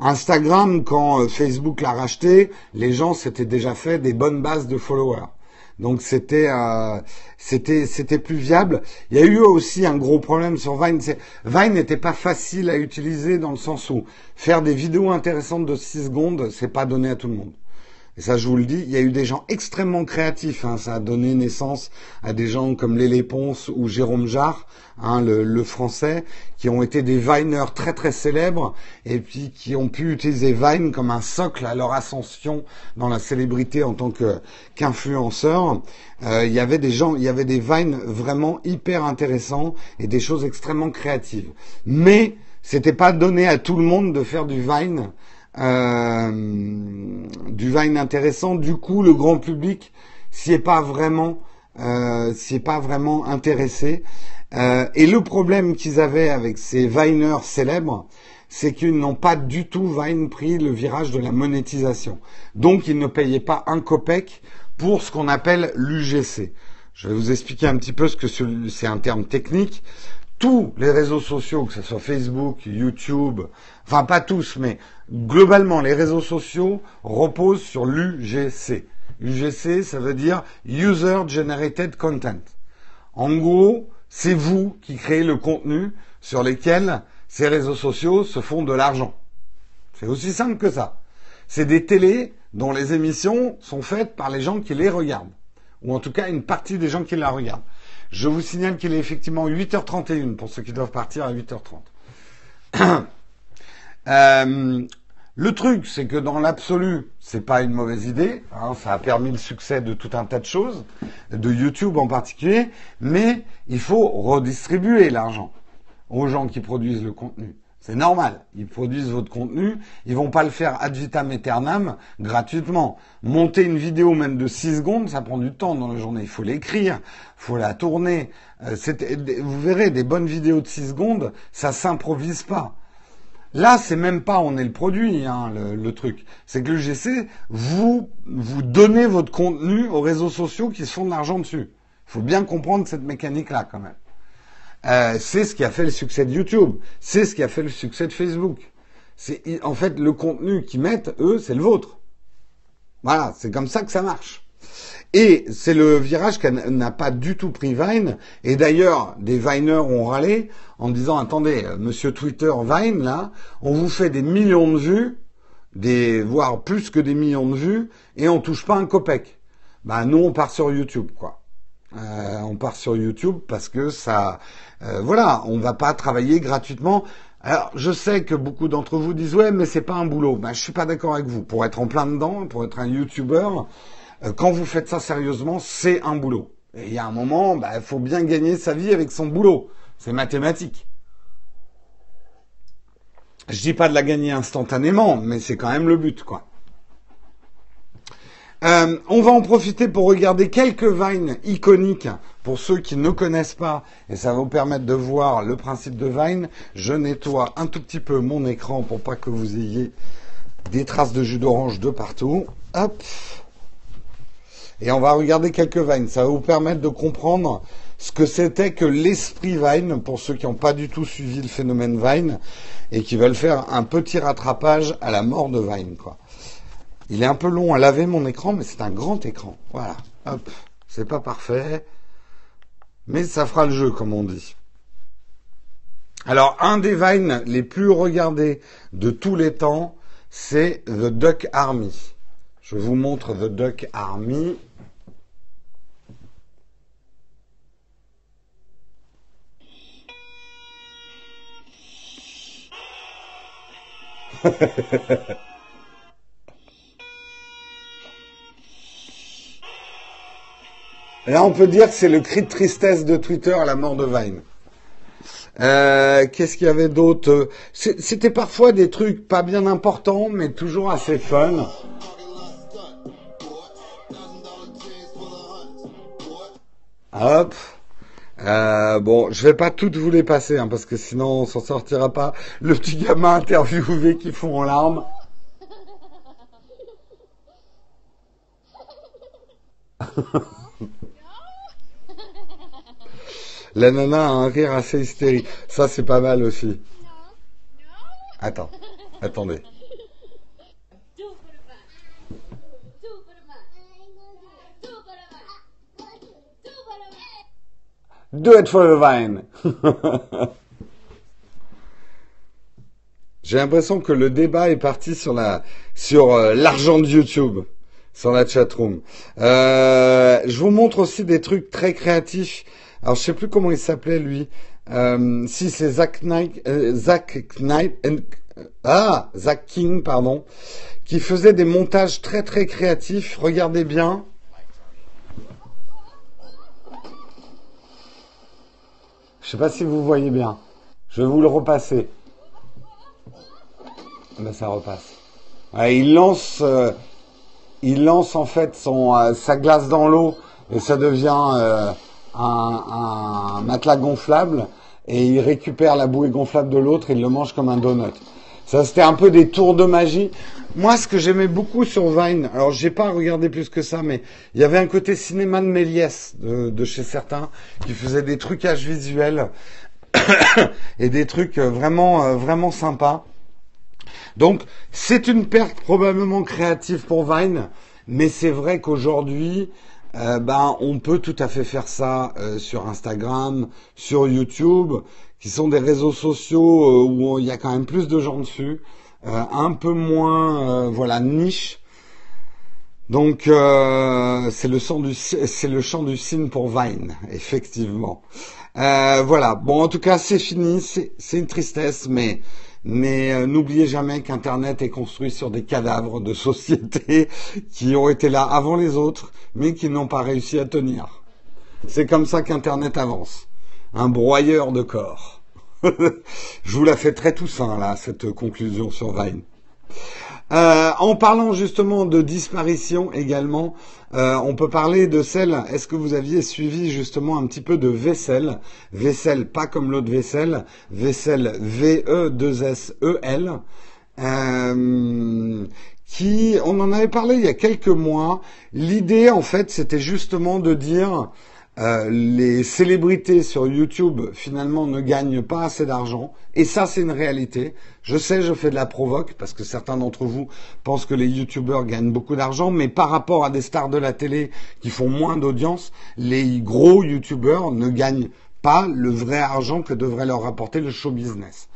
Instagram, quand euh, Facebook l'a racheté, les gens s'étaient déjà fait des bonnes bases de followers. Donc c'était euh, c'était c'était plus viable. Il y a eu aussi un gros problème sur Vine. Vine n'était pas facile à utiliser dans le sens où faire des vidéos intéressantes de 6 secondes, c'est pas donné à tout le monde. Et ça je vous le dis, il y a eu des gens extrêmement créatifs. Hein. Ça a donné naissance à des gens comme Lélé Ponce ou Jérôme Jarre, hein, le, français, qui ont été des Viners très très célèbres et puis qui ont pu utiliser Vine comme un socle à leur ascension dans la célébrité en tant qu'influenceur. Euh, il y avait des gens, il y avait des Vines vraiment hyper intéressants et des choses extrêmement créatives. Mais c'était pas donné à tout le monde de faire du Vine euh, du Vine intéressant. Du coup, le grand public s'y est pas vraiment, euh, pas vraiment intéressé. Euh, et le problème qu'ils avaient avec ces Viners célèbres, c'est qu'ils n'ont pas du tout Vine pris le virage de la monétisation. Donc, ils ne payaient pas un copec pour ce qu'on appelle l'UGC. Je vais vous expliquer un petit peu ce que c'est un terme technique tous les réseaux sociaux, que ce soit Facebook, YouTube, enfin pas tous, mais globalement les réseaux sociaux reposent sur l'UGC. UGC, ça veut dire User Generated Content. En gros, c'est vous qui créez le contenu sur lesquels ces réseaux sociaux se font de l'argent. C'est aussi simple que ça. C'est des télés dont les émissions sont faites par les gens qui les regardent. Ou en tout cas une partie des gens qui la regardent. Je vous signale qu'il est effectivement 8h31 pour ceux qui doivent partir à 8h30. euh, le truc, c'est que dans l'absolu, c'est pas une mauvaise idée. Hein, ça a permis le succès de tout un tas de choses, de YouTube en particulier, mais il faut redistribuer l'argent aux gens qui produisent le contenu. C'est normal. Ils produisent votre contenu. Ils vont pas le faire ad vitam aeternam gratuitement. Monter une vidéo même de 6 secondes, ça prend du temps dans la journée. Il faut l'écrire, il faut la tourner. Euh, vous verrez, des bonnes vidéos de 6 secondes, ça s'improvise pas. Là, c'est même pas on est le produit, hein, le, le, truc. C'est que le GC, vous, vous donnez votre contenu aux réseaux sociaux qui se font de l'argent dessus. Il faut bien comprendre cette mécanique-là quand même. Euh, c'est ce qui a fait le succès de YouTube. C'est ce qui a fait le succès de Facebook. C'est en fait le contenu qu'ils mettent, eux, c'est le vôtre. Voilà, c'est comme ça que ça marche. Et c'est le virage qu'elle n'a pas du tout pris Vine. Et d'ailleurs, des Viners ont râlé en disant attendez, euh, Monsieur Twitter Vine là, on vous fait des millions de vues, des voire plus que des millions de vues, et on touche pas un copec. Ben nous on part sur YouTube quoi. Euh, on part sur YouTube parce que ça, euh, voilà, on va pas travailler gratuitement. Alors, je sais que beaucoup d'entre vous disent ouais, mais c'est pas un boulot. Ben, je suis pas d'accord avec vous. Pour être en plein dedans, pour être un YouTuber, quand vous faites ça sérieusement, c'est un boulot. Et il y a un moment, ben, il faut bien gagner sa vie avec son boulot. C'est mathématique. Je dis pas de la gagner instantanément, mais c'est quand même le but, quoi. Euh, on va en profiter pour regarder quelques vines iconiques pour ceux qui ne connaissent pas, et ça va vous permettre de voir le principe de Vine. Je nettoie un tout petit peu mon écran pour pas que vous ayez des traces de jus d'orange de partout. Hop. Et on va regarder quelques Vines. Ça va vous permettre de comprendre ce que c'était que l'esprit Vine pour ceux qui n'ont pas du tout suivi le phénomène Vine et qui veulent faire un petit rattrapage à la mort de Vine, quoi. Il est un peu long à laver mon écran, mais c'est un grand écran. Voilà. Hop. C'est pas parfait. Mais ça fera le jeu, comme on dit. Alors, un des vines les plus regardés de tous les temps, c'est The Duck Army. Je vous montre The Duck Army. Là, on peut dire que c'est le cri de tristesse de Twitter à la mort de Vine. Euh, Qu'est-ce qu'il y avait d'autre? C'était parfois des trucs pas bien importants, mais toujours assez fun. Hop. Euh, bon, je vais pas toutes vous les passer, hein, parce que sinon on s'en sortira pas. Le petit gamin interviewé qui fond en larmes. La nana a un rire assez hystérique. Ça, c'est pas mal aussi. Attends, attendez. Do it for the vine. J'ai l'impression que le débat est parti sur la sur euh, l'argent de YouTube. sur la chatroom. Euh, je vous montre aussi des trucs très créatifs. Alors je sais plus comment il s'appelait lui. Euh, si c'est Zach Knight, euh, Zach Knight, ah Zach King pardon, qui faisait des montages très très créatifs. Regardez bien. Je sais pas si vous voyez bien. Je vais vous le repasser. Ben, ça repasse. il lance, euh, il lance en fait euh, sa glace dans l'eau et ça devient euh, un, un, matelas gonflable et il récupère la bouée gonflable de l'autre et il le mange comme un donut. Ça c'était un peu des tours de magie. Moi, ce que j'aimais beaucoup sur Vine, alors j'ai pas regardé plus que ça, mais il y avait un côté cinéma de Méliès de, chez certains qui faisaient des trucages visuels et des trucs vraiment vraiment sympas. Donc, c'est une perte probablement créative pour Vine, mais c'est vrai qu'aujourd'hui, euh, ben, on peut tout à fait faire ça euh, sur Instagram, sur YouTube, qui sont des réseaux sociaux euh, où il y a quand même plus de gens dessus, un peu moins, voilà, niche. Donc c'est le chant du c'est le chant du signe pour Vine, effectivement. voilà. Bon, en tout cas, c'est fini. C'est une tristesse, mais mais euh, n'oubliez jamais qu'Internet est construit sur des cadavres de sociétés qui ont été là avant les autres, mais qui n'ont pas réussi à tenir. C'est comme ça qu'Internet avance. Un broyeur de corps. Je vous la fais très toussaint, là, cette conclusion sur Vine. Euh, en parlant justement de disparition également, euh, on peut parler de celle. Est-ce que vous aviez suivi justement un petit peu de vaisselle? Vaisselle, pas comme l'autre vaisselle. Vaisselle V-E-2-S-E-L. Euh, qui, on en avait parlé il y a quelques mois. L'idée, en fait, c'était justement de dire euh, les célébrités sur YouTube finalement ne gagnent pas assez d'argent. Et ça, c'est une réalité. Je sais, je fais de la provoque parce que certains d'entre vous pensent que les YouTubeurs gagnent beaucoup d'argent, mais par rapport à des stars de la télé qui font moins d'audience, les gros YouTubeurs ne gagnent pas le vrai argent que devrait leur rapporter le show business.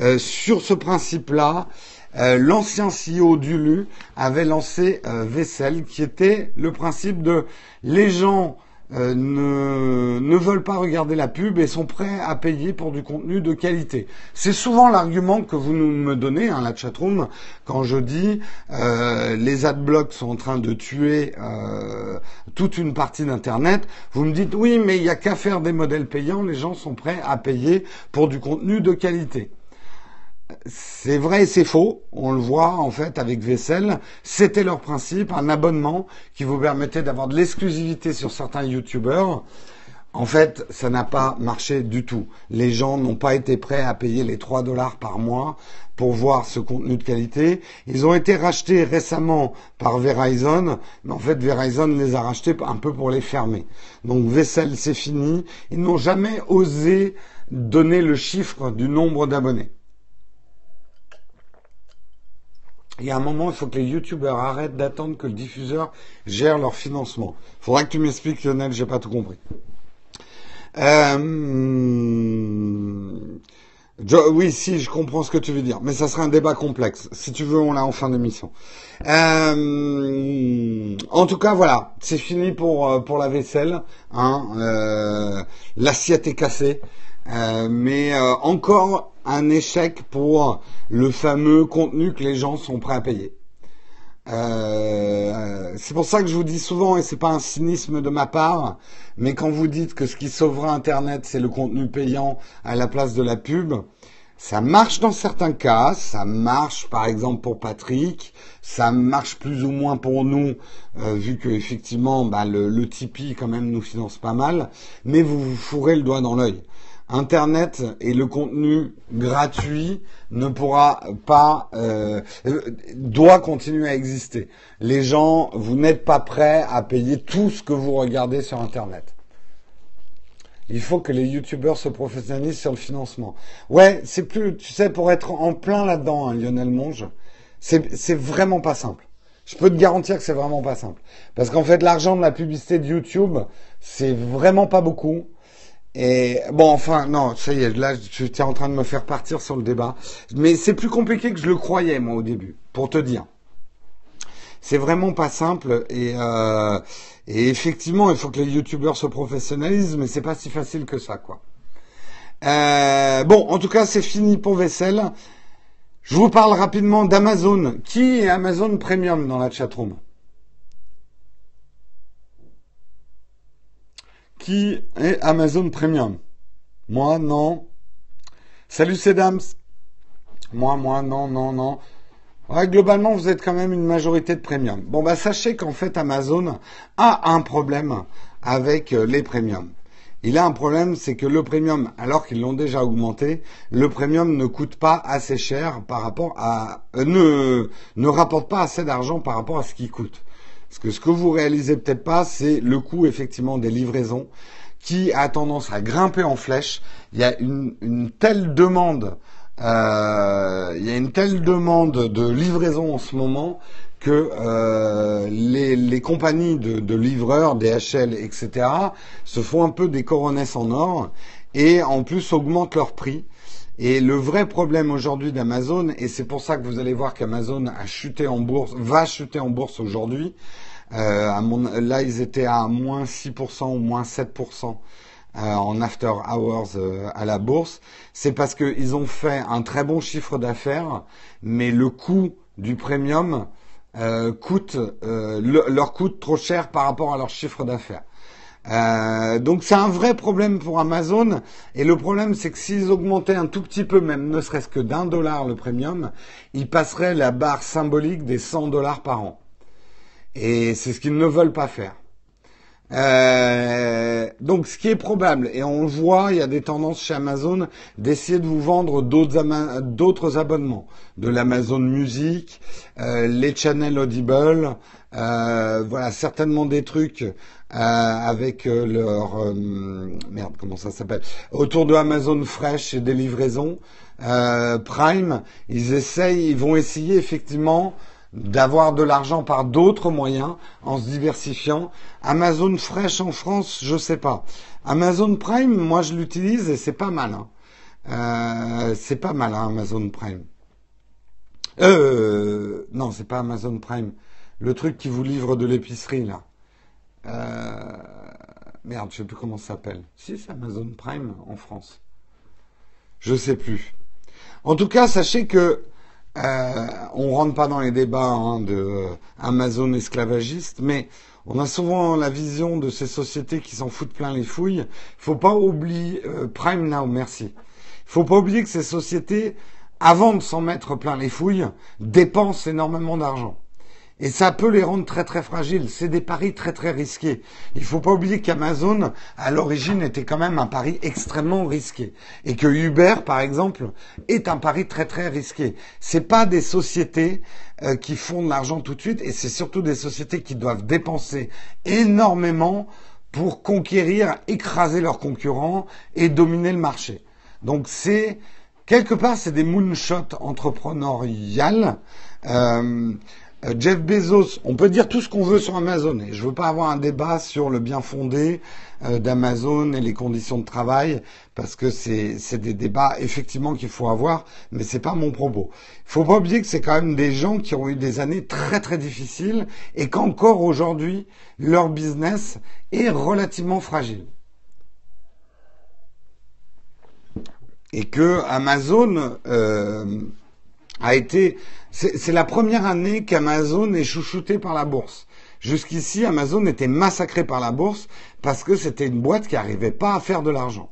Euh, sur ce principe-là, euh, l'ancien CEO d'Ulu avait lancé Vessel, qui était le principe de les gens euh, ne, ne veulent pas regarder la pub et sont prêts à payer pour du contenu de qualité. C'est souvent l'argument que vous me donnez, hein, la chatroom, quand je dis euh, les adblocks sont en train de tuer euh, toute une partie d'Internet. Vous me dites oui, mais il n'y a qu'à faire des modèles payants, les gens sont prêts à payer pour du contenu de qualité c'est vrai et c'est faux. On le voit en fait avec Vessel. C'était leur principe, un abonnement qui vous permettait d'avoir de l'exclusivité sur certains YouTubeurs. En fait, ça n'a pas marché du tout. Les gens n'ont pas été prêts à payer les 3 dollars par mois pour voir ce contenu de qualité. Ils ont été rachetés récemment par Verizon, mais en fait Verizon les a rachetés un peu pour les fermer. Donc Vessel, c'est fini. Ils n'ont jamais osé donner le chiffre du nombre d'abonnés. Il y a un moment, il faut que les youtubeurs arrêtent d'attendre que le diffuseur gère leur financement. Faudra que tu m'expliques, Lionel, j'ai pas tout compris. Euh, oui, si, je comprends ce que tu veux dire, mais ça sera un débat complexe. Si tu veux, on l'a en fin d'émission. Euh, en tout cas, voilà, c'est fini pour euh, pour la vaisselle. Hein, euh, L'assiette est cassée, euh, mais encore un échec pour le fameux contenu que les gens sont prêts à payer. Euh, c'est pour ça que je vous dis souvent, et c'est pas un cynisme de ma part, mais quand vous dites que ce qui sauvera Internet, c'est le contenu payant à la place de la pub, ça marche dans certains cas, ça marche par exemple pour Patrick, ça marche plus ou moins pour nous, euh, vu que effectivement bah, le, le Tipeee quand même nous finance pas mal, mais vous vous fourrez le doigt dans l'œil. Internet et le contenu gratuit ne pourra pas, euh, doit continuer à exister. Les gens, vous n'êtes pas prêts à payer tout ce que vous regardez sur Internet. Il faut que les youtubeurs se professionnalisent sur le financement. Ouais, c'est plus, tu sais, pour être en plein là-dedans, hein, Lionel Monge, c'est vraiment pas simple. Je peux te garantir que c'est vraiment pas simple. Parce qu'en fait, l'argent de la publicité de YouTube, c'est vraiment pas beaucoup. Et bon, enfin, non, ça y est, là, es en train de me faire partir sur le débat. Mais c'est plus compliqué que je le croyais, moi, au début, pour te dire. C'est vraiment pas simple et, euh, effectivement, il faut que les youtubeurs se professionnalisent, mais c'est pas si facile que ça, quoi. Euh, bon, en tout cas, c'est fini pour vaisselle. Je vous parle rapidement d'Amazon. Qui est Amazon Premium dans la chatroom? Qui est Amazon Premium Moi, non. Salut, c'est Dams. Moi, moi, non, non, non. Ouais, globalement, vous êtes quand même une majorité de premium. Bon, bah, sachez qu'en fait, Amazon a un problème avec euh, les premiums. Il a un problème, c'est que le premium, alors qu'ils l'ont déjà augmenté, le premium ne coûte pas assez cher par rapport à, euh, ne, ne rapporte pas assez d'argent par rapport à ce qu'il coûte. Parce que ce que vous réalisez peut-être pas, c'est le coût effectivement des livraisons qui a tendance à grimper en flèche. Il y a une, telle demande, euh, il y a une telle demande de livraison en ce moment que euh, les, compagnies de, de, livreurs, DHL, etc., se font un peu des coronesses en or et en plus augmentent leur prix. Et le vrai problème aujourd'hui d'Amazon, et c'est pour ça que vous allez voir qu'Amazon a chuté en bourse, va chuter en bourse aujourd'hui. Euh, là, ils étaient à moins 6% ou moins 7% euh, en after hours euh, à la bourse. C'est parce qu'ils ont fait un très bon chiffre d'affaires, mais le coût du premium leur coûte trop cher par rapport à leur chiffre d'affaires. Euh, donc c'est un vrai problème pour Amazon. Et le problème, c'est que s'ils augmentaient un tout petit peu, même ne serait-ce que d'un dollar le premium, ils passeraient la barre symbolique des 100 dollars par an. Et c'est ce qu'ils ne veulent pas faire. Euh, donc, ce qui est probable, et on voit, il y a des tendances chez Amazon d'essayer de vous vendre d'autres abonnements, de l'Amazon Music, euh, les channels Audible, euh, voilà, certainement des trucs euh, avec leur merde, comment ça s'appelle, autour de Amazon Fresh et des livraisons Prime. Ils essayent, ils vont essayer effectivement d'avoir de l'argent par d'autres moyens en se diversifiant. Amazon Fresh en France, je sais pas. Amazon Prime, moi je l'utilise et c'est pas mal. Hein. Euh, c'est pas mal hein, Amazon Prime. Euh, non, c'est pas Amazon Prime. Le truc qui vous livre de l'épicerie là. Euh, merde, je sais plus comment ça s'appelle. Si c'est Amazon Prime en France. Je sais plus. En tout cas, sachez que euh, on rentre pas dans les débats hein, de euh, Amazon esclavagiste, mais on a souvent la vision de ces sociétés qui s'en foutent plein les fouilles. Il faut pas oublier euh, Prime Now, merci. Faut pas oublier que ces sociétés, avant de s'en mettre plein les fouilles, dépensent énormément d'argent. Et ça peut les rendre très très fragiles. C'est des paris très très risqués. Il faut pas oublier qu'Amazon, à l'origine, était quand même un pari extrêmement risqué. Et que Uber, par exemple, est un pari très très risqué. C'est pas des sociétés euh, qui font de l'argent tout de suite, et c'est surtout des sociétés qui doivent dépenser énormément pour conquérir, écraser leurs concurrents et dominer le marché. Donc c'est quelque part c'est des moonshots entrepreneuriales. Euh, Jeff Bezos, on peut dire tout ce qu'on veut sur Amazon, et je veux pas avoir un débat sur le bien fondé euh, d'Amazon et les conditions de travail, parce que c'est des débats effectivement qu'il faut avoir, mais c'est pas mon propos. Il faut pas oublier que c'est quand même des gens qui ont eu des années très très difficiles et qu'encore aujourd'hui leur business est relativement fragile. Et que Amazon euh, a été c'est la première année qu'Amazon est chouchouté par la bourse. Jusqu'ici, Amazon était massacré par la bourse parce que c'était une boîte qui n'arrivait pas à faire de l'argent.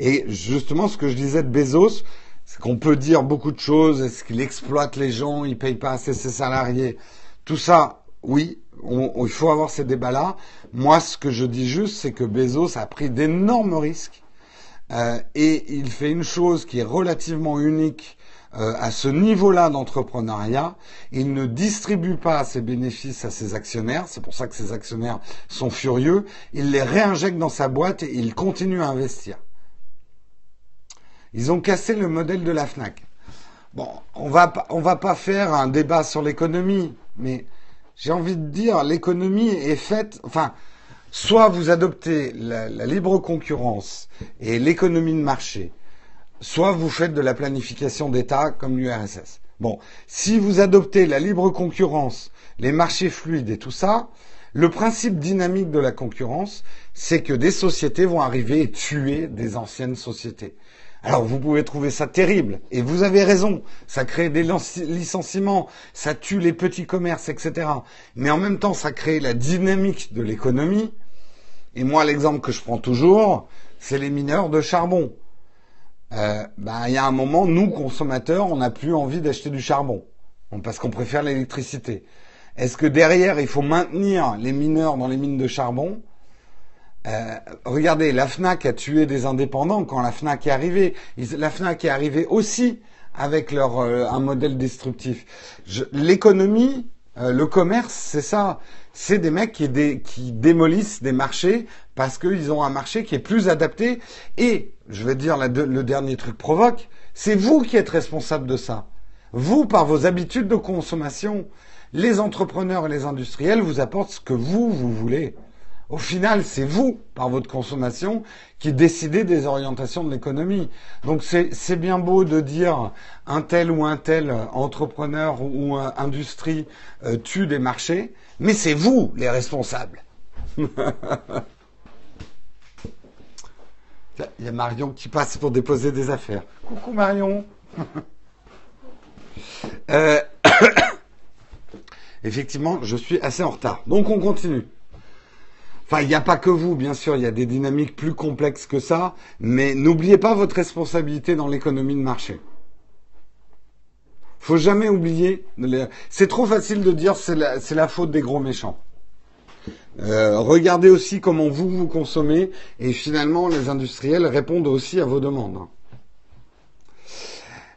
Et justement, ce que je disais de Bezos, c'est qu'on peut dire beaucoup de choses. Est-ce qu'il exploite les gens Il paye pas assez ses salariés? Tout ça, oui, il faut avoir ces débats-là. Moi, ce que je dis juste, c'est que Bezos a pris d'énormes risques euh, et il fait une chose qui est relativement unique euh, à ce niveau-là d'entrepreneuriat, il ne distribue pas ses bénéfices à ses actionnaires, c'est pour ça que ses actionnaires sont furieux, il les réinjecte dans sa boîte et il continue à investir. Ils ont cassé le modèle de la FNAC. Bon, on va on va pas faire un débat sur l'économie, mais j'ai envie de dire l'économie est faite, enfin, soit vous adoptez la libre concurrence et l'économie de marché, soit vous faites de la planification d'État comme l'URSS. Bon, si vous adoptez la libre concurrence, les marchés fluides et tout ça, le principe dynamique de la concurrence, c'est que des sociétés vont arriver et tuer des anciennes sociétés. Alors vous pouvez trouver ça terrible, et vous avez raison, ça crée des licenciements, ça tue les petits commerces, etc. Mais en même temps, ça crée la dynamique de l'économie. Et moi, l'exemple que je prends toujours, c'est les mineurs de charbon. Euh, ben, il y a un moment, nous, consommateurs, on n'a plus envie d'acheter du charbon, parce qu'on préfère l'électricité. Est-ce que derrière, il faut maintenir les mineurs dans les mines de charbon? Euh, regardez, la FNAC a tué des indépendants quand la FNAC est arrivée. La FNAC est arrivée aussi avec leur euh, un modèle destructif. L'économie, euh, le commerce, c'est ça. C'est des mecs qui, qui, démolissent des marchés parce qu'ils ont un marché qui est plus adapté. Et, je vais dire le dernier truc provoque, c'est vous qui êtes responsable de ça. Vous, par vos habitudes de consommation, les entrepreneurs et les industriels vous apportent ce que vous, vous voulez. Au final, c'est vous, par votre consommation, qui décidez des orientations de l'économie. Donc c'est bien beau de dire un tel ou un tel entrepreneur ou industrie euh, tue des marchés, mais c'est vous les responsables. Il y a Marion qui passe pour déposer des affaires. Coucou Marion. Euh, effectivement, je suis assez en retard. Donc on continue. Enfin, il n'y a pas que vous, bien sûr, il y a des dynamiques plus complexes que ça, mais n'oubliez pas votre responsabilité dans l'économie de marché. Faut jamais oublier. C'est trop facile de dire c'est la, faute des gros méchants. Euh, regardez aussi comment vous vous consommez et finalement les industriels répondent aussi à vos demandes.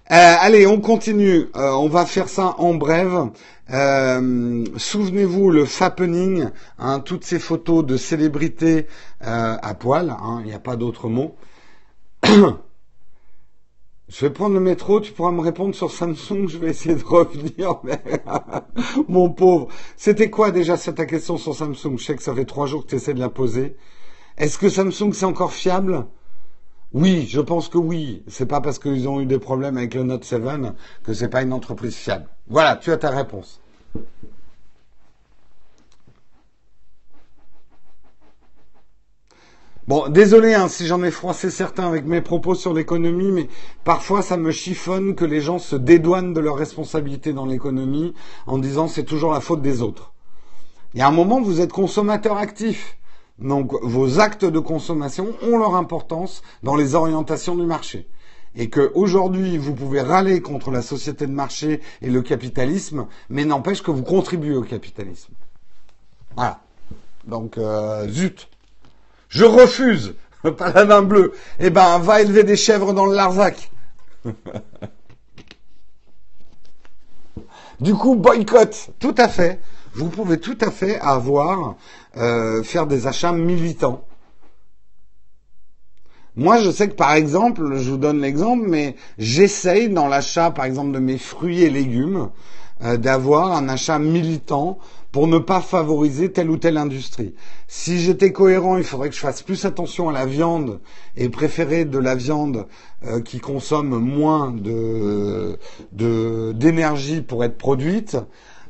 Euh, allez, on continue. Euh, on va faire ça en brève. Souvenez-vous le fappening, hein, toutes ces photos de célébrités à poil. Hein, il n'y a pas d'autre mot. je vais prendre le métro. Tu pourras me répondre sur Samsung. Je vais essayer de revenir. Mon pauvre. C'était quoi déjà ta question sur Samsung? Je sais que ça fait trois jours que tu essaies de la poser. Est-ce que Samsung c'est encore fiable? Oui, je pense que oui. C'est pas parce qu'ils ont eu des problèmes avec le Note 7 que c'est pas une entreprise fiable. Voilà, tu as ta réponse. Bon, désolé hein, si j'en ai froissé certains avec mes propos sur l'économie, mais parfois ça me chiffonne que les gens se dédouanent de leurs responsabilités dans l'économie en disant c'est toujours la faute des autres. Il y a un moment, vous êtes consommateur actif. Donc vos actes de consommation ont leur importance dans les orientations du marché. Et que aujourd'hui vous pouvez râler contre la société de marché et le capitalisme, mais n'empêche que vous contribuez au capitalisme. Voilà. Donc euh, zut. Je refuse. Pas la main bleue. Eh ben, va élever des chèvres dans le Larzac. du coup, boycott. Tout à fait vous pouvez tout à fait avoir, euh, faire des achats militants. Moi, je sais que par exemple, je vous donne l'exemple, mais j'essaye dans l'achat, par exemple, de mes fruits et légumes, euh, d'avoir un achat militant pour ne pas favoriser telle ou telle industrie. Si j'étais cohérent, il faudrait que je fasse plus attention à la viande et préférer de la viande euh, qui consomme moins de d'énergie pour être produite.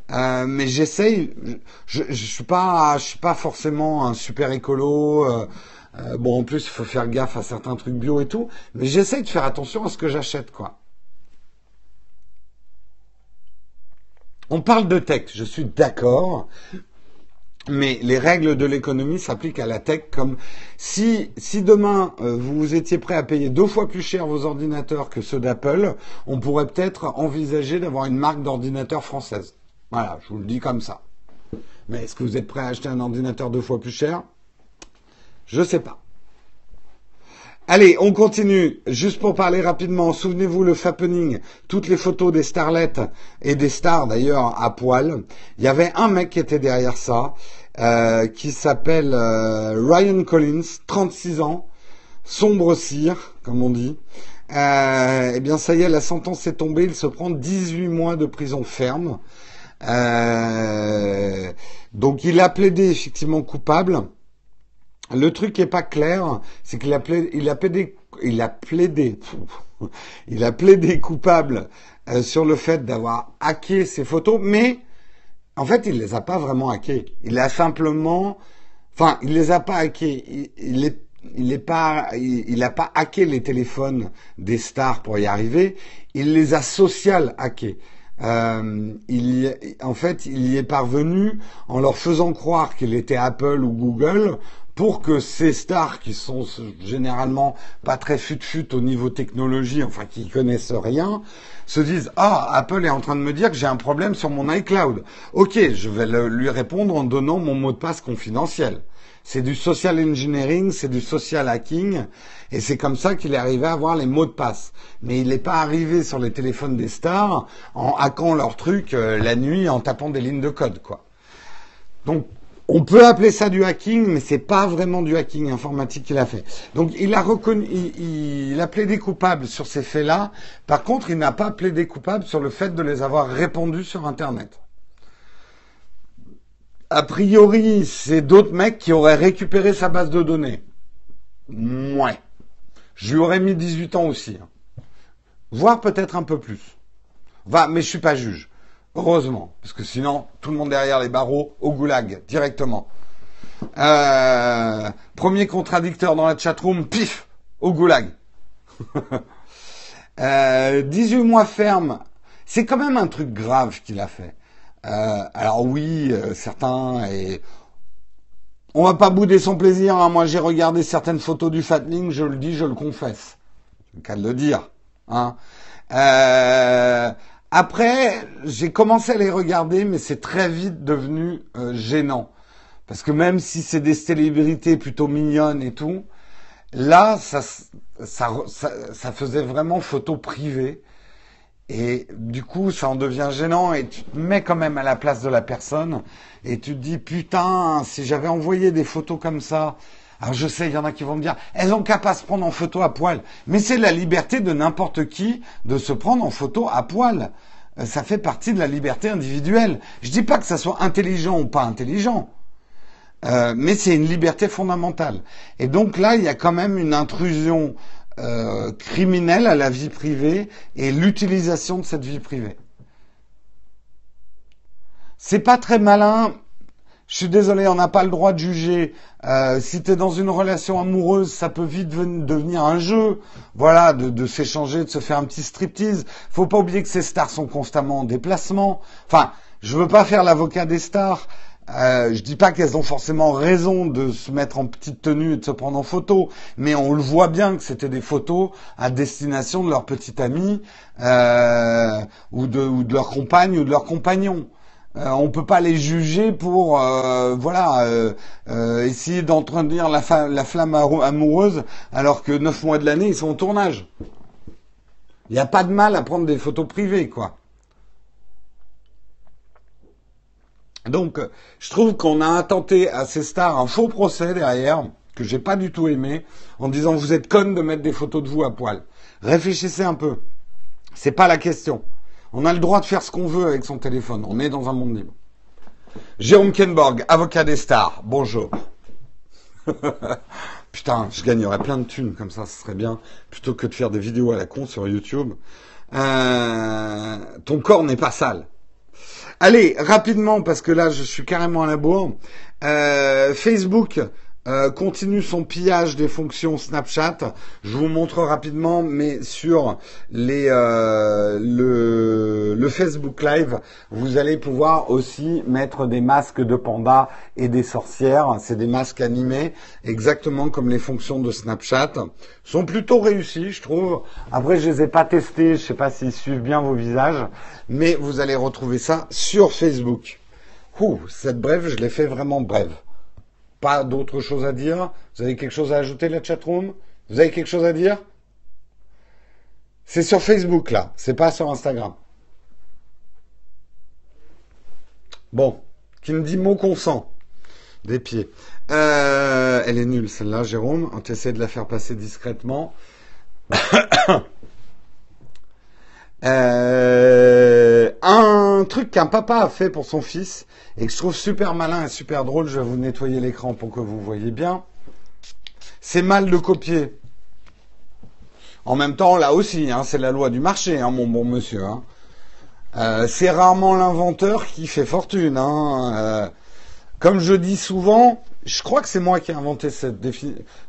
Euh, mais j'essaye. Je, je, suis pas, je suis pas forcément un super écolo. Euh, euh, bon, en plus, il faut faire gaffe à certains trucs bio et tout. Mais j'essaye de faire attention à ce que j'achète, quoi. On parle de tech, je suis d'accord. Mais les règles de l'économie s'appliquent à la tech comme si, si demain vous étiez prêt à payer deux fois plus cher vos ordinateurs que ceux d'Apple, on pourrait peut-être envisager d'avoir une marque d'ordinateur française. Voilà, je vous le dis comme ça. Mais est-ce que vous êtes prêt à acheter un ordinateur deux fois plus cher? Je ne sais pas. Allez, on continue. Juste pour parler rapidement, souvenez-vous le fappening, toutes les photos des starlettes et des stars d'ailleurs à poil. Il y avait un mec qui était derrière ça, euh, qui s'appelle euh, Ryan Collins, 36 ans, sombre cire, comme on dit. Euh, eh bien, ça y est, la sentence est tombée. Il se prend 18 mois de prison ferme. Euh, donc il a plaidé effectivement coupable. Le truc qui est pas clair, c'est qu'il a plaidé, il a plaidé il a plaidé, coupable euh, sur le fait d'avoir hacké ses photos, mais en fait, il les a pas vraiment hackées. Il a simplement, enfin, il les a pas hackées. Il, est il n'est pas, il, a pas hacké les téléphones des stars pour y arriver. Il les a social hackés. Euh, en fait, il y est parvenu en leur faisant croire qu'il était Apple ou Google pour que ces stars qui sont généralement pas très fut-fut au niveau technologie, enfin qui connaissent rien, se disent ah Apple est en train de me dire que j'ai un problème sur mon iCloud. Ok, je vais lui répondre en donnant mon mot de passe confidentiel. C'est du social engineering, c'est du social hacking, et c'est comme ça qu'il est arrivé à avoir les mots de passe. Mais il n'est pas arrivé sur les téléphones des stars en hackant leur truc euh, la nuit en tapant des lignes de code, quoi. Donc on peut appeler ça du hacking, mais c'est pas vraiment du hacking informatique qu'il a fait. Donc il a reconnu, il, a plaidé coupable sur ces faits-là. Par contre, il n'a pas plaidé coupable sur le fait de les avoir répandus sur Internet. A priori, c'est d'autres mecs qui auraient récupéré sa base de données. Ouais. Je lui aurais mis 18 ans aussi. Hein. Voire peut-être un peu plus. Va, mais je suis pas juge. Heureusement, parce que sinon, tout le monde derrière les barreaux au goulag, directement. Euh, premier contradicteur dans la chatroom, pif, au goulag. euh, 18 mois ferme, c'est quand même un truc grave qu'il a fait. Euh, alors oui, euh, certains, et on va pas bouder son plaisir. Hein. Moi, j'ai regardé certaines photos du Fatling, je le dis, je le confesse. C'est le cas de le dire. Hein. Euh, après, j'ai commencé à les regarder, mais c'est très vite devenu euh, gênant. Parce que même si c'est des célébrités plutôt mignonnes et tout, là, ça, ça, ça, faisait vraiment photo privée. Et du coup, ça en devient gênant et tu te mets quand même à la place de la personne et tu te dis, putain, si j'avais envoyé des photos comme ça, alors je sais, il y en a qui vont me dire, elles ont qu'à pas se prendre en photo à poil. Mais c'est la liberté de n'importe qui de se prendre en photo à poil. Euh, ça fait partie de la liberté individuelle. Je dis pas que ça soit intelligent ou pas intelligent. Euh, mais c'est une liberté fondamentale. Et donc là, il y a quand même une intrusion euh, criminelle à la vie privée et l'utilisation de cette vie privée. C'est pas très malin je suis désolé, on n'a pas le droit de juger. Euh, si tu es dans une relation amoureuse, ça peut vite devenir un jeu. Voilà, de, s'échanger, de se faire un petit striptease. Faut pas oublier que ces stars sont constamment en déplacement. Enfin, je veux pas faire l'avocat des stars. Euh, je dis pas qu'elles ont forcément raison de se mettre en petite tenue et de se prendre en photo, mais on le voit bien que c'était des photos à destination de leur petite amie euh, ou, de, ou de leur compagne ou de leur compagnon. Euh, on peut pas les juger pour euh, voilà euh, essayer d'entretenir la, la, flamme amoureuse alors que neuf mois de l'année ils sont au tournage. Il n'y a pas de mal à prendre des photos privées quoi. Donc je trouve qu'on a intenté à ces stars un faux procès derrière que j'ai pas du tout aimé en disant vous êtes connes de mettre des photos de vous à poil. Réfléchissez un peu. C'est pas la question. On a le droit de faire ce qu'on veut avec son téléphone. On est dans un monde libre. Jérôme Kenborg, avocat des stars. Bonjour. Putain, je gagnerais plein de thunes comme ça, ce serait bien, plutôt que de faire des vidéos à la con sur YouTube. Euh, ton corps n'est pas sale. Allez, rapidement, parce que là, je suis carrément à la bourre. Euh, Facebook euh, continue son pillage des fonctions Snapchat. Je vous montre rapidement, mais sur les, euh, le, Facebook Live, vous allez pouvoir aussi mettre des masques de panda et des sorcières. C'est des masques animés, exactement comme les fonctions de Snapchat. Sont plutôt réussis, je trouve. Après, je les ai pas testés. Je sais pas s'ils suivent bien vos visages, mais vous allez retrouver ça sur Facebook. Ouh, cette brève, je l'ai fait vraiment brève. Pas d'autre chose à dire Vous avez quelque chose à ajouter, la chatroom? Vous avez quelque chose à dire? C'est sur Facebook, là. C'est pas sur Instagram. Bon. Qui me dit mot consent Des pieds. Euh, elle est nulle, celle-là, Jérôme. On essaie de la faire passer discrètement. Euh, un truc qu'un papa a fait pour son fils et que je trouve super malin et super drôle, je vais vous nettoyer l'écran pour que vous voyez bien. C'est mal de copier. En même temps, là aussi, hein, c'est la loi du marché, hein, mon bon monsieur. Hein. Euh, c'est rarement l'inventeur qui fait fortune. Hein. Euh, comme je dis souvent, je crois que c'est moi qui ai inventé cette.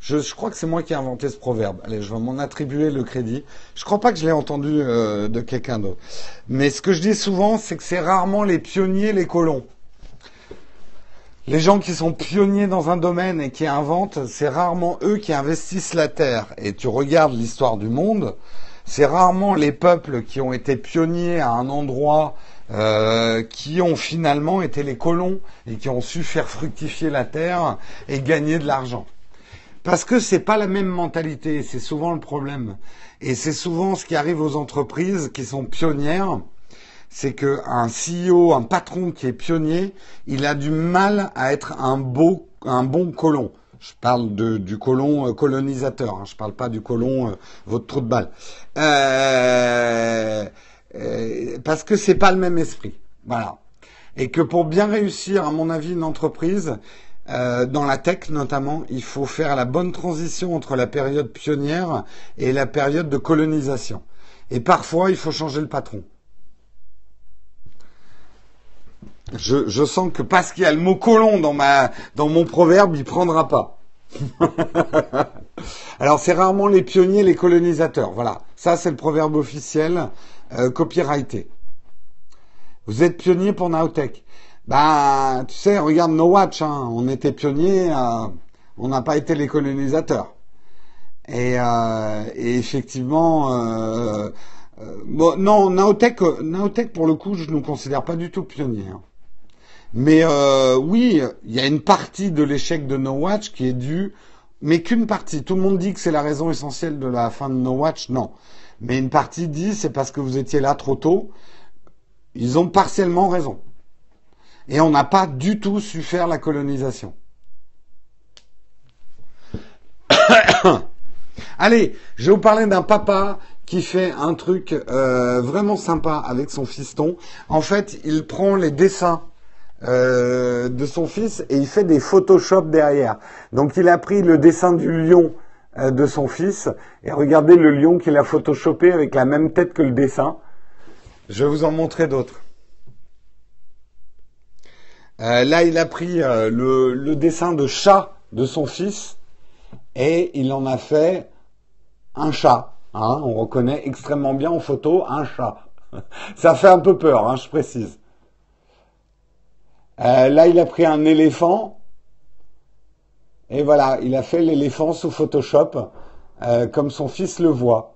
Je, crois que c'est moi qui ai inventé ce proverbe. Allez, je vais m'en attribuer le crédit. Je crois pas que je l'ai entendu euh, de quelqu'un d'autre. Mais ce que je dis souvent, c'est que c'est rarement les pionniers, les colons. Les gens qui sont pionniers dans un domaine et qui inventent, c'est rarement eux qui investissent la terre. Et tu regardes l'histoire du monde, c'est rarement les peuples qui ont été pionniers à un endroit euh, qui ont finalement été les colons et qui ont su faire fructifier la terre et gagner de l'argent. Parce que c'est pas la même mentalité, c'est souvent le problème. Et c'est souvent ce qui arrive aux entreprises qui sont pionnières c'est qu'un CEO, un patron qui est pionnier, il a du mal à être un beau, un bon colon. Je parle de, du colon euh, colonisateur, hein, je parle pas du colon euh, votre trou de balle. Euh, euh, parce que c'est pas le même esprit. Voilà. Et que pour bien réussir, à mon avis, une entreprise, euh, dans la tech notamment, il faut faire la bonne transition entre la période pionnière et la période de colonisation. Et parfois, il faut changer le patron. Je, je, sens que parce qu'il y a le mot colon dans ma dans mon proverbe, il prendra pas. Alors c'est rarement les pionniers, les colonisateurs. Voilà, ça c'est le proverbe officiel euh, copyrighté. Vous êtes pionnier pour Nowtech. Ben, tu sais, regarde No Watch, hein, on était pionniers, euh, on n'a pas été les colonisateurs. Et, euh, et effectivement, euh, euh, bon, non, Nowtech, Nowtech pour le coup, je ne nous considère pas du tout pionniers. Hein. Mais euh, oui, il y a une partie de l'échec de No Watch qui est due, mais qu'une partie. Tout le monde dit que c'est la raison essentielle de la fin de No Watch. Non. Mais une partie dit c'est parce que vous étiez là trop tôt. Ils ont partiellement raison. Et on n'a pas du tout su faire la colonisation. Allez, je vais vous parler d'un papa qui fait un truc euh, vraiment sympa avec son fiston. En fait, il prend les dessins euh, de son fils et il fait des Photoshop derrière. Donc il a pris le dessin du lion de son fils et regardez le lion qu'il a photoshopé avec la même tête que le dessin. Je vais vous en montrer d'autres. Euh, là, il a pris euh, le, dessin de chat de son fils et il en a fait un chat. Hein, on reconnaît extrêmement bien en photo un chat. Ça fait un peu peur, hein, je précise. Euh, là, il a pris un éléphant. Et voilà, il a fait l'éléphant sous Photoshop, euh, comme son fils le voit.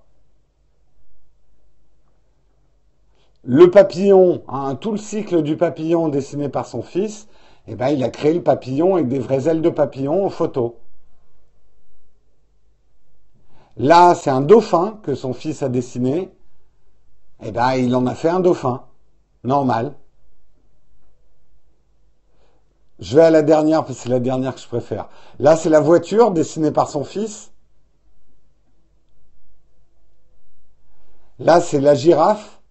Le papillon, hein, tout le cycle du papillon dessiné par son fils, eh ben, il a créé le papillon avec des vraies ailes de papillon en photo. Là, c'est un dauphin que son fils a dessiné. Eh ben, il en a fait un dauphin. Normal. Je vais à la dernière parce que c'est la dernière que je préfère. Là, c'est la voiture dessinée par son fils. Là, c'est la girafe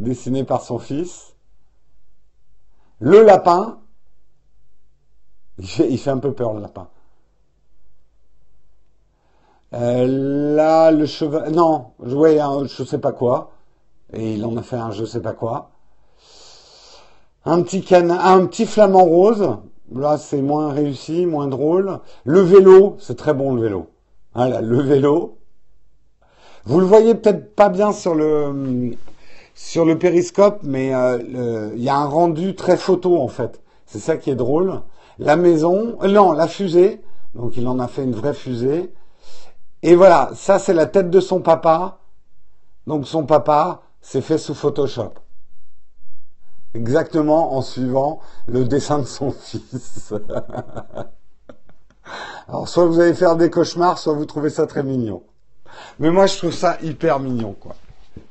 dessinée par son fils. Le lapin. Il fait, un peu peur, le lapin. Euh, là, le cheval. Non, je voyais un je sais pas quoi. Et il en a fait un je sais pas quoi un petit un petit flamant rose. Là, c'est moins réussi, moins drôle. Le vélo, c'est très bon le vélo. Voilà, le vélo. Vous le voyez peut-être pas bien sur le sur le périscope, mais euh, il y a un rendu très photo en fait. C'est ça qui est drôle. La maison, euh, non, la fusée. Donc il en a fait une vraie fusée. Et voilà, ça c'est la tête de son papa. Donc son papa, s'est fait sous Photoshop exactement en suivant le dessin de son fils. Alors soit vous allez faire des cauchemars, soit vous trouvez ça très mignon. Mais moi je trouve ça hyper mignon quoi.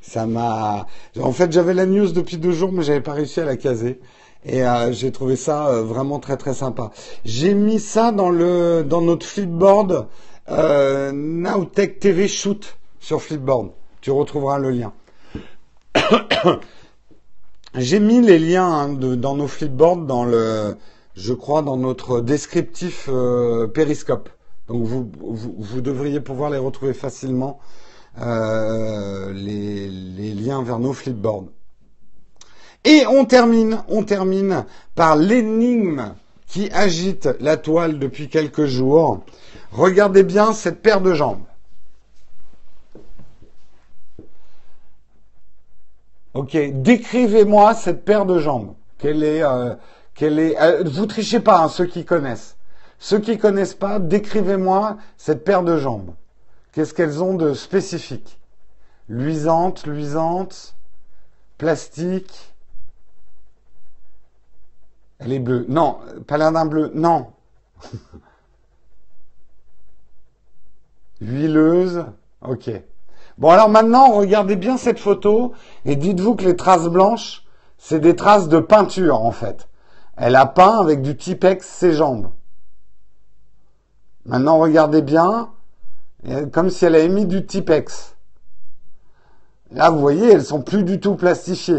Ça m'a. En fait j'avais la news depuis deux jours mais j'avais pas réussi à la caser et euh, j'ai trouvé ça euh, vraiment très très sympa. J'ai mis ça dans le dans notre flipboard euh, Nowtech TV Shoot sur Flipboard. Tu retrouveras le lien. J'ai mis les liens hein, de, dans nos flipboards, dans le, je crois, dans notre descriptif euh, périscope. Donc vous, vous, devriez pouvoir les retrouver facilement, euh, les, les, liens vers nos flipboards. Et on termine, on termine par l'énigme qui agite la toile depuis quelques jours. Regardez bien cette paire de jambes. Ok, décrivez-moi cette paire de jambes. Quelle est, euh, quelle est euh, Vous trichez pas, hein, ceux qui connaissent. Ceux qui connaissent pas, décrivez-moi cette paire de jambes. Qu'est-ce qu'elles ont de spécifique? Luisante, luisante, plastique. Elle est bleue. Non, paladin bleu. Non. Huileuse. Ok. Bon, alors maintenant, regardez bien cette photo et dites-vous que les traces blanches, c'est des traces de peinture, en fait. Elle a peint avec du Tipex ses jambes. Maintenant, regardez bien, comme si elle avait mis du Tipex. Là, vous voyez, elles sont plus du tout plastifiées.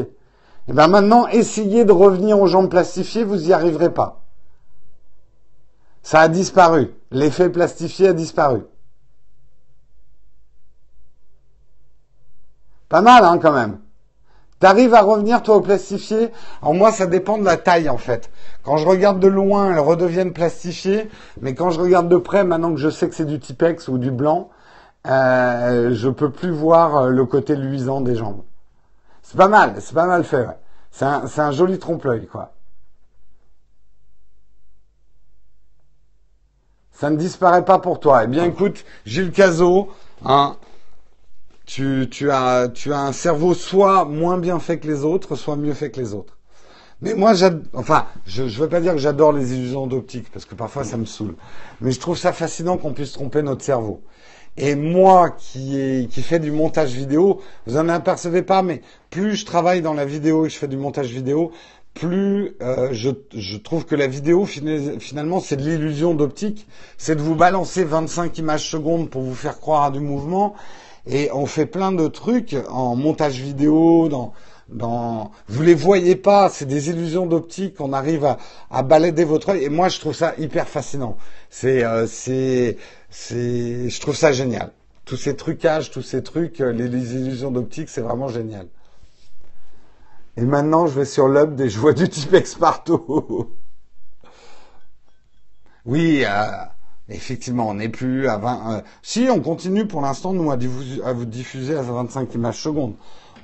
Et eh bien maintenant, essayez de revenir aux jambes plastifiées, vous n'y arriverez pas. Ça a disparu. L'effet plastifié a disparu. Pas mal, hein, quand même. T'arrives à revenir, toi, au plastifié? Alors moi, ça dépend de la taille, en fait. Quand je regarde de loin, elles redeviennent plastifiées. Mais quand je regarde de près, maintenant que je sais que c'est du Tipex ou du blanc, euh, je peux plus voir euh, le côté luisant des jambes. C'est pas mal, c'est pas mal fait, C'est un, un joli trompe-l'œil, quoi. Ça ne disparaît pas pour toi. Eh bien, écoute, Gilles Cazot, hein, tu, tu, as, tu as un cerveau soit moins bien fait que les autres, soit mieux fait que les autres. Mais moi, enfin, je ne veux pas dire que j'adore les illusions d'optique, parce que parfois ça me saoule. Mais je trouve ça fascinant qu'on puisse tromper notre cerveau. Et moi, qui, est, qui fait du montage vidéo, vous en apercevez pas, mais plus je travaille dans la vidéo et je fais du montage vidéo, plus euh, je, je, trouve que la vidéo, finalement, c'est de l'illusion d'optique. C'est de vous balancer 25 images secondes pour vous faire croire à du mouvement. Et on fait plein de trucs en montage vidéo, dans, dans, vous les voyez pas, c'est des illusions d'optique, on arrive à, balader votre œil. Et moi, je trouve ça hyper fascinant. C'est, euh, c'est, je trouve ça génial. Tous ces trucages, tous ces trucs, euh, les, illusions d'optique, c'est vraiment génial. Et maintenant, je vais sur l'hub et je du type partout. oui, euh, Effectivement, on n'est plus à 20. Euh, si, on continue pour l'instant, nous, à, vous diffuser à 25 images secondes.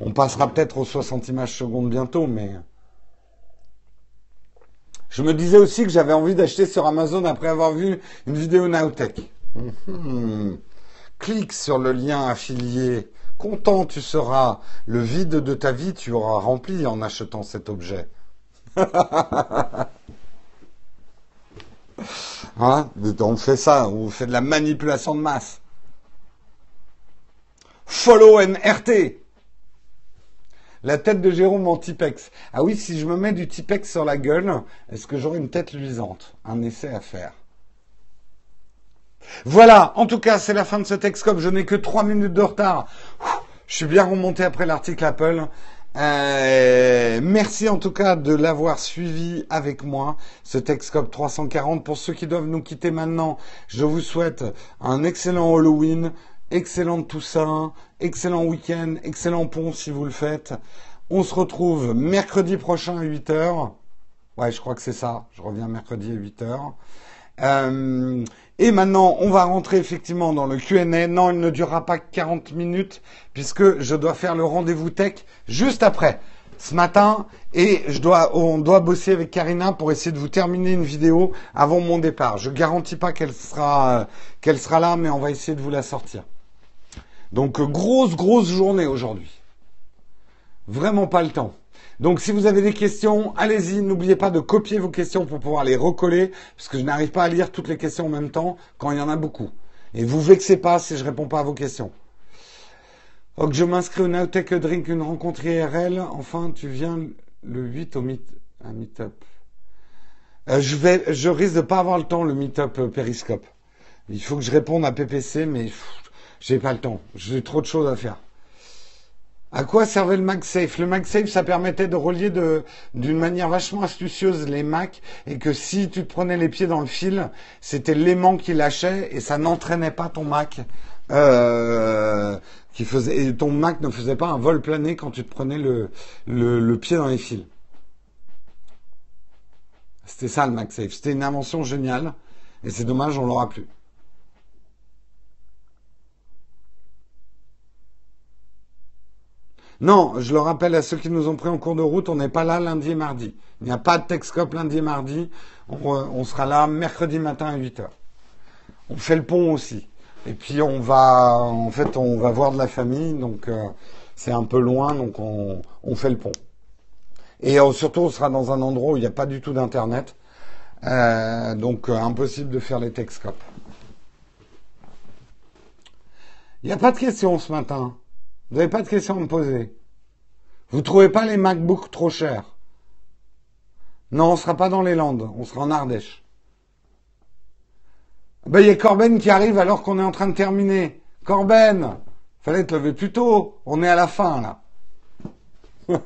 On passera peut-être aux 60 images secondes bientôt, mais. Je me disais aussi que j'avais envie d'acheter sur Amazon après avoir vu une vidéo Nowtech. Mhm. Clique sur le lien affilié. Content tu seras. Le vide de ta vie, tu auras rempli en achetant cet objet. Hein on fait ça, on fait de la manipulation de masse. Follow and RT. La tête de Jérôme en Tipex. Ah oui, si je me mets du Tipex sur la gueule, est-ce que j'aurai une tête luisante? Un essai à faire. Voilà, en tout cas, c'est la fin de ce Texcope. Je n'ai que trois minutes de retard. Je suis bien remonté après l'article Apple. Euh, merci en tout cas de l'avoir suivi avec moi, ce Texcop 340. Pour ceux qui doivent nous quitter maintenant, je vous souhaite un excellent Halloween, excellent Toussaint, excellent week-end, excellent pont si vous le faites. On se retrouve mercredi prochain à 8h. Ouais, je crois que c'est ça. Je reviens mercredi à 8h. Euh, et maintenant, on va rentrer effectivement dans le Q&A. Non, il ne durera pas 40 minutes puisque je dois faire le rendez-vous tech juste après ce matin et je dois, on doit bosser avec Karina pour essayer de vous terminer une vidéo avant mon départ. Je garantis pas qu'elle sera, qu'elle sera là, mais on va essayer de vous la sortir. Donc, grosse, grosse journée aujourd'hui. Vraiment pas le temps. Donc si vous avez des questions, allez-y, n'oubliez pas de copier vos questions pour pouvoir les recoller, parce que je n'arrive pas à lire toutes les questions en même temps quand il y en a beaucoup. Et vous vexez pas si je réponds pas à vos questions. Ok, je m'inscris au Nowtech Drink, une rencontre IRL. Enfin, tu viens le 8 au meet, un meet-up. Euh, je vais, je risque de pas avoir le temps le meet-up euh, Periscope. Il faut que je réponde à PPC, mais j'ai pas le temps. J'ai trop de choses à faire. À quoi servait le MagSafe? Le MagSafe, ça permettait de relier d'une manière vachement astucieuse les Macs et que si tu te prenais les pieds dans le fil, c'était l'aimant qui lâchait et ça n'entraînait pas ton Mac. Euh, qui faisait, et ton Mac ne faisait pas un vol plané quand tu te prenais le, le pied dans les fils. C'était ça le MagSafe. C'était une invention géniale et c'est dommage, on l'aura plus. Non, je le rappelle à ceux qui nous ont pris en cours de route, on n'est pas là lundi et mardi. Il n'y a pas de Texcope lundi et mardi. On, sera là mercredi matin à 8h. On fait le pont aussi. Et puis on va, en fait, on va voir de la famille, donc euh, c'est un peu loin, donc on, fait le pont. Et euh, surtout, on sera dans un endroit où il n'y a pas du tout d'internet, euh, donc impossible de faire les Texcopes. Il n'y a pas de questions ce matin. Vous n'avez pas de questions à me poser. Vous ne trouvez pas les MacBooks trop chers? Non, on ne sera pas dans les Landes, on sera en Ardèche. Ben, il y a Corben qui arrive alors qu'on est en train de terminer. Corben Fallait te lever plus tôt, on est à la fin là.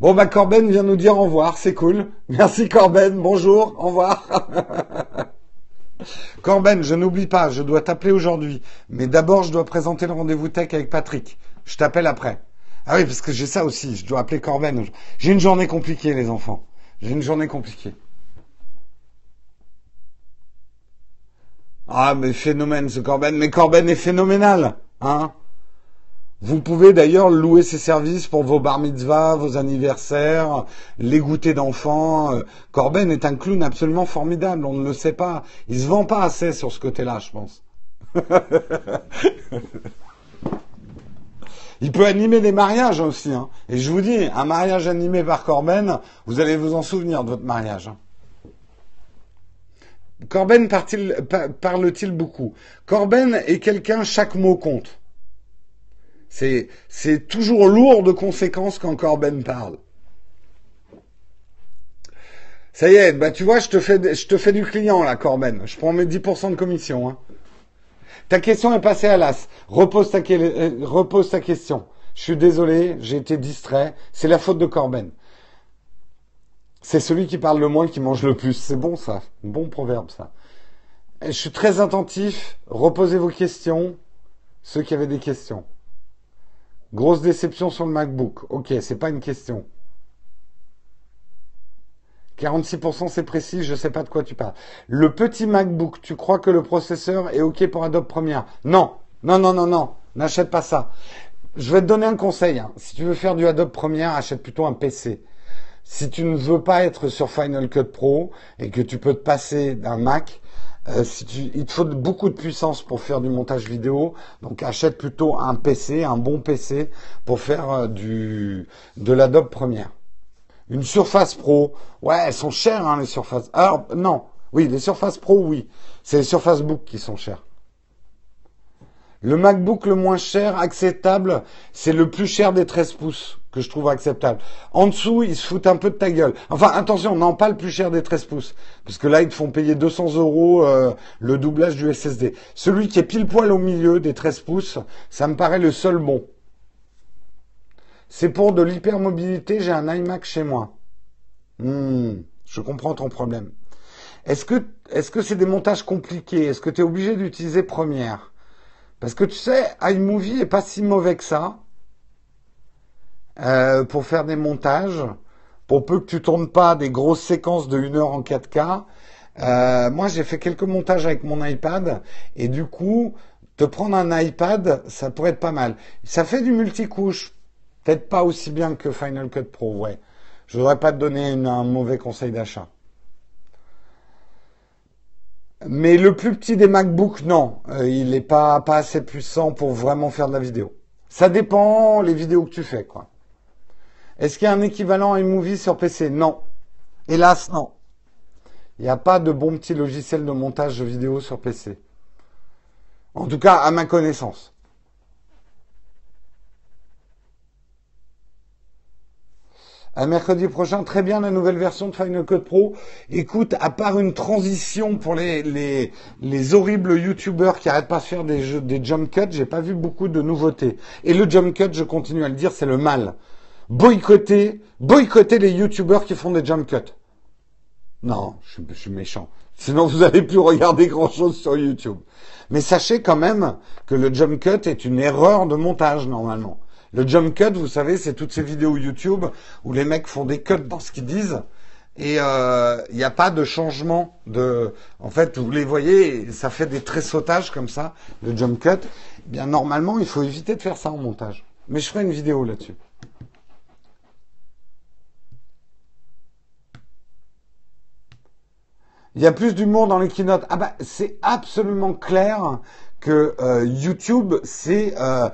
bon bah Corben vient nous dire au revoir, c'est cool. Merci Corben, bonjour, au revoir. Corben, je n'oublie pas, je dois t'appeler aujourd'hui. Mais d'abord, je dois présenter le rendez-vous tech avec Patrick. Je t'appelle après. Ah oui, parce que j'ai ça aussi. Je dois appeler Corben. J'ai une journée compliquée, les enfants. J'ai une journée compliquée. Ah, mais phénomène, ce Corben. Mais Corben est phénoménal. Hein? Vous pouvez d'ailleurs louer ses services pour vos bar mitzvahs, vos anniversaires, les goûters d'enfants. Euh, Corben est un clown absolument formidable, on ne le sait pas. Il se vend pas assez sur ce côté-là, je pense. Il peut animer des mariages aussi. Hein. Et je vous dis, un mariage animé par Corben, vous allez vous en souvenir de votre mariage. Hein. Corben parle-t-il beaucoup? Corben est quelqu'un, chaque mot compte. C'est, toujours lourd de conséquences quand Corben parle. Ça y est, bah tu vois, je te fais, je te fais du client là, Corben. Je prends mes 10% de commission. Hein. Ta question est passée à l'as. Repose ta, euh, repose ta question. Je suis désolé, j'ai été distrait. C'est la faute de Corben. C'est celui qui parle le moins qui mange le plus. C'est bon ça, bon proverbe ça. Je suis très attentif. Reposez vos questions. Ceux qui avaient des questions. Grosse déception sur le MacBook. Ok, c'est pas une question. 46% c'est précis, je sais pas de quoi tu parles. Le petit MacBook, tu crois que le processeur est ok pour Adobe Premiere? Non, non, non, non, non, n'achète pas ça. Je vais te donner un conseil. Hein. Si tu veux faire du Adobe Premiere, achète plutôt un PC. Si tu ne veux pas être sur Final Cut Pro et que tu peux te passer d'un Mac, euh, il te faut beaucoup de puissance pour faire du montage vidéo, donc achète plutôt un PC, un bon PC pour faire euh, du de l'Adobe Premiere. Une Surface Pro, ouais, elles sont chères hein, les Surface. Alors non, oui, les Surface Pro, oui, c'est les Surface Book qui sont chères. Le MacBook le moins cher, acceptable, c'est le plus cher des 13 pouces que je trouve acceptable. En dessous, ils se foutent un peu de ta gueule. Enfin, attention, non pas le plus cher des 13 pouces, parce que là, ils te font payer 200 euros euh, le doublage du SSD. Celui qui est pile poil au milieu des 13 pouces, ça me paraît le seul bon. C'est pour de l'hypermobilité, j'ai un iMac chez moi. Hmm, je comprends ton problème. Est-ce que est-ce que c'est des montages compliqués? Est-ce que tu es obligé d'utiliser Première? Parce que tu sais, iMovie est pas si mauvais que ça euh, pour faire des montages. Pour peu que tu tournes pas des grosses séquences de 1 heure en 4K. Euh, moi, j'ai fait quelques montages avec mon iPad et du coup, te prendre un iPad, ça pourrait être pas mal. Ça fait du multicouche, peut-être pas aussi bien que Final Cut Pro, ouais. Je voudrais pas te donner un mauvais conseil d'achat. Mais le plus petit des MacBooks, non, euh, il n'est pas, pas assez puissant pour vraiment faire de la vidéo. Ça dépend les vidéos que tu fais, quoi. Est-ce qu'il y a un équivalent iMovie sur PC Non. Hélas, non. Il n'y a pas de bon petit logiciel de montage vidéo sur PC. En tout cas, à ma connaissance. À mercredi prochain, très bien la nouvelle version de Final Cut Pro. Écoute, à part une transition pour les, les, les horribles youtubeurs qui arrêtent pas de faire des, des jump cuts, j'ai pas vu beaucoup de nouveautés. Et le jump cut, je continue à le dire, c'est le mal. Boycotter, boycotter les youtubeurs qui font des jump cuts. Non, je, suis méchant. Sinon, vous n'allez plus regarder grand chose sur YouTube. Mais sachez quand même que le jump cut est une erreur de montage, normalement. Le jump cut, vous savez, c'est toutes ces vidéos YouTube où les mecs font des cuts dans ce qu'ils disent et euh, il n'y a pas de changement de. En fait, vous les voyez, ça fait des tressautages comme ça, le jump cut. Eh bien, normalement, il faut éviter de faire ça en montage. Mais je ferai une vidéo là-dessus. Il y a plus d'humour dans les keynotes. Ah bah, c'est absolument clair que euh, YouTube, c'est... Euh,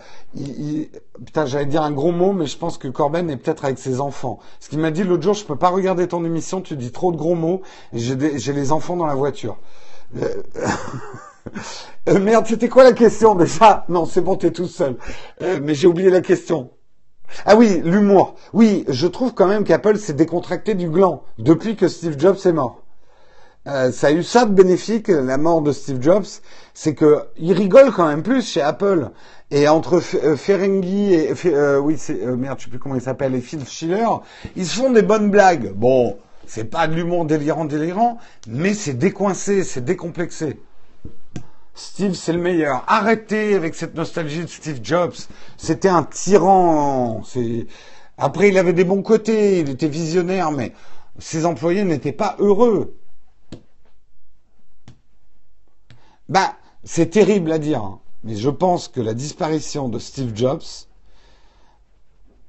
putain, j'allais dire un gros mot, mais je pense que Corben est peut-être avec ses enfants. Ce qu'il m'a dit l'autre jour, je peux pas regarder ton émission, tu dis trop de gros mots, j'ai les enfants dans la voiture. Euh, euh, merde, c'était quoi la question déjà? Non, c'est bon, t'es tout seul. mais j'ai oublié la question. Ah oui, l'humour. Oui, je trouve quand même qu'Apple s'est décontracté du gland depuis que Steve Jobs est mort. Euh, ça a eu ça de bénéfique, la mort de Steve Jobs, c'est que il rigole quand même plus chez Apple. Et entre euh, Ferengi et euh, oui, c'est merde, je sais plus comment il s'appelle, et Phil Schiller, ils se font des bonnes blagues. Bon, c'est pas de l'humour délirant, délirant, mais c'est décoincé, c'est décomplexé. Steve, c'est le meilleur. Arrêtez avec cette nostalgie de Steve Jobs. C'était un tyran. Après, il avait des bons côtés, il était visionnaire, mais ses employés n'étaient pas heureux. Bah, c'est terrible à dire, hein. mais je pense que la disparition de Steve Jobs,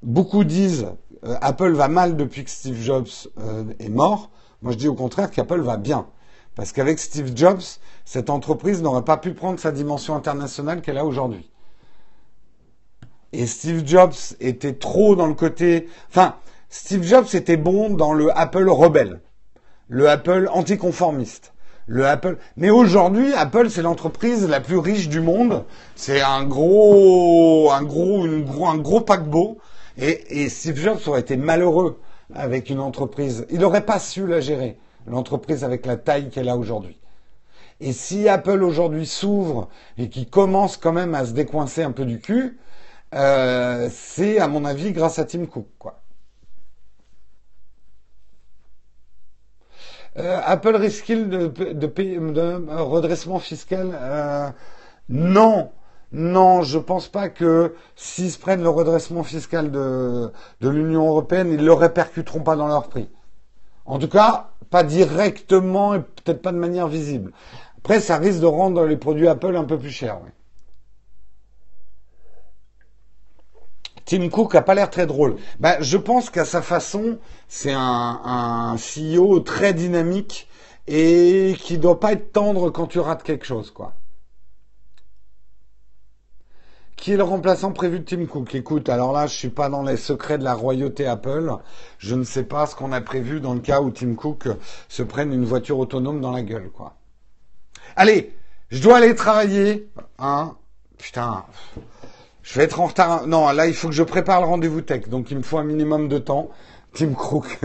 beaucoup disent euh, Apple va mal depuis que Steve Jobs euh, est mort. Moi, je dis au contraire qu'Apple va bien. Parce qu'avec Steve Jobs, cette entreprise n'aurait pas pu prendre sa dimension internationale qu'elle a aujourd'hui. Et Steve Jobs était trop dans le côté... Enfin, Steve Jobs était bon dans le Apple rebelle, le Apple anticonformiste le Apple. Mais aujourd'hui, Apple, c'est l'entreprise la plus riche du monde. C'est un gros, un gros, une un gros paquebot. Et, et Steve Jobs aurait été malheureux avec une entreprise. Il n'aurait pas su la gérer, l'entreprise avec la taille qu'elle a aujourd'hui. Et si Apple aujourd'hui s'ouvre et qui commence quand même à se décoincer un peu du cul, euh, c'est à mon avis grâce à Tim Cook. Euh, Apple risque-t-il de, de, de, redressement fiscal euh, Non. Non, je pense pas que s'ils se prennent le redressement fiscal de, l'Union européenne, ils le répercuteront pas dans leur prix. En tout cas, pas directement et peut-être pas de manière visible. Après, ça risque de rendre les produits Apple un peu plus chers. Tim Cook a pas l'air très drôle. Ben, je pense qu'à sa façon, c'est un, CEO très dynamique et qui doit pas être tendre quand tu rates quelque chose. Qui est le remplaçant prévu de Tim Cook? Écoute, alors là, je suis pas dans les secrets de la royauté Apple. Je ne sais pas ce qu'on a prévu dans le cas où Tim Cook se prenne une voiture autonome dans la gueule, quoi. Allez, je dois aller travailler, hein. Putain. Je vais être en retard. Non, là, il faut que je prépare le rendez-vous tech. Donc, il me faut un minimum de temps. Tim Crook.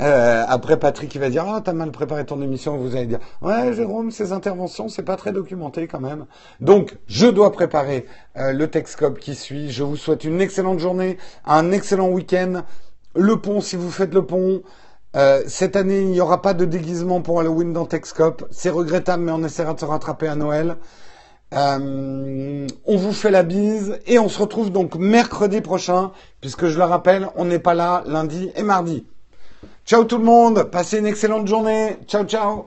Euh, après, Patrick, il va dire, ah, t'as mal préparé ton émission. Vous allez dire, ouais, Jérôme, ces interventions, c'est pas très documenté quand même. Donc, je dois préparer euh, le Techscope qui suit. Je vous souhaite une excellente journée, un excellent week-end. Le pont, si vous faites le pont. Euh, cette année, il n'y aura pas de déguisement pour Halloween dans Techscope. C'est regrettable, mais on essaiera de se rattraper à Noël. Euh, on vous fait la bise et on se retrouve donc mercredi prochain, puisque je le rappelle, on n'est pas là lundi et mardi. Ciao tout le monde, passez une excellente journée. Ciao ciao.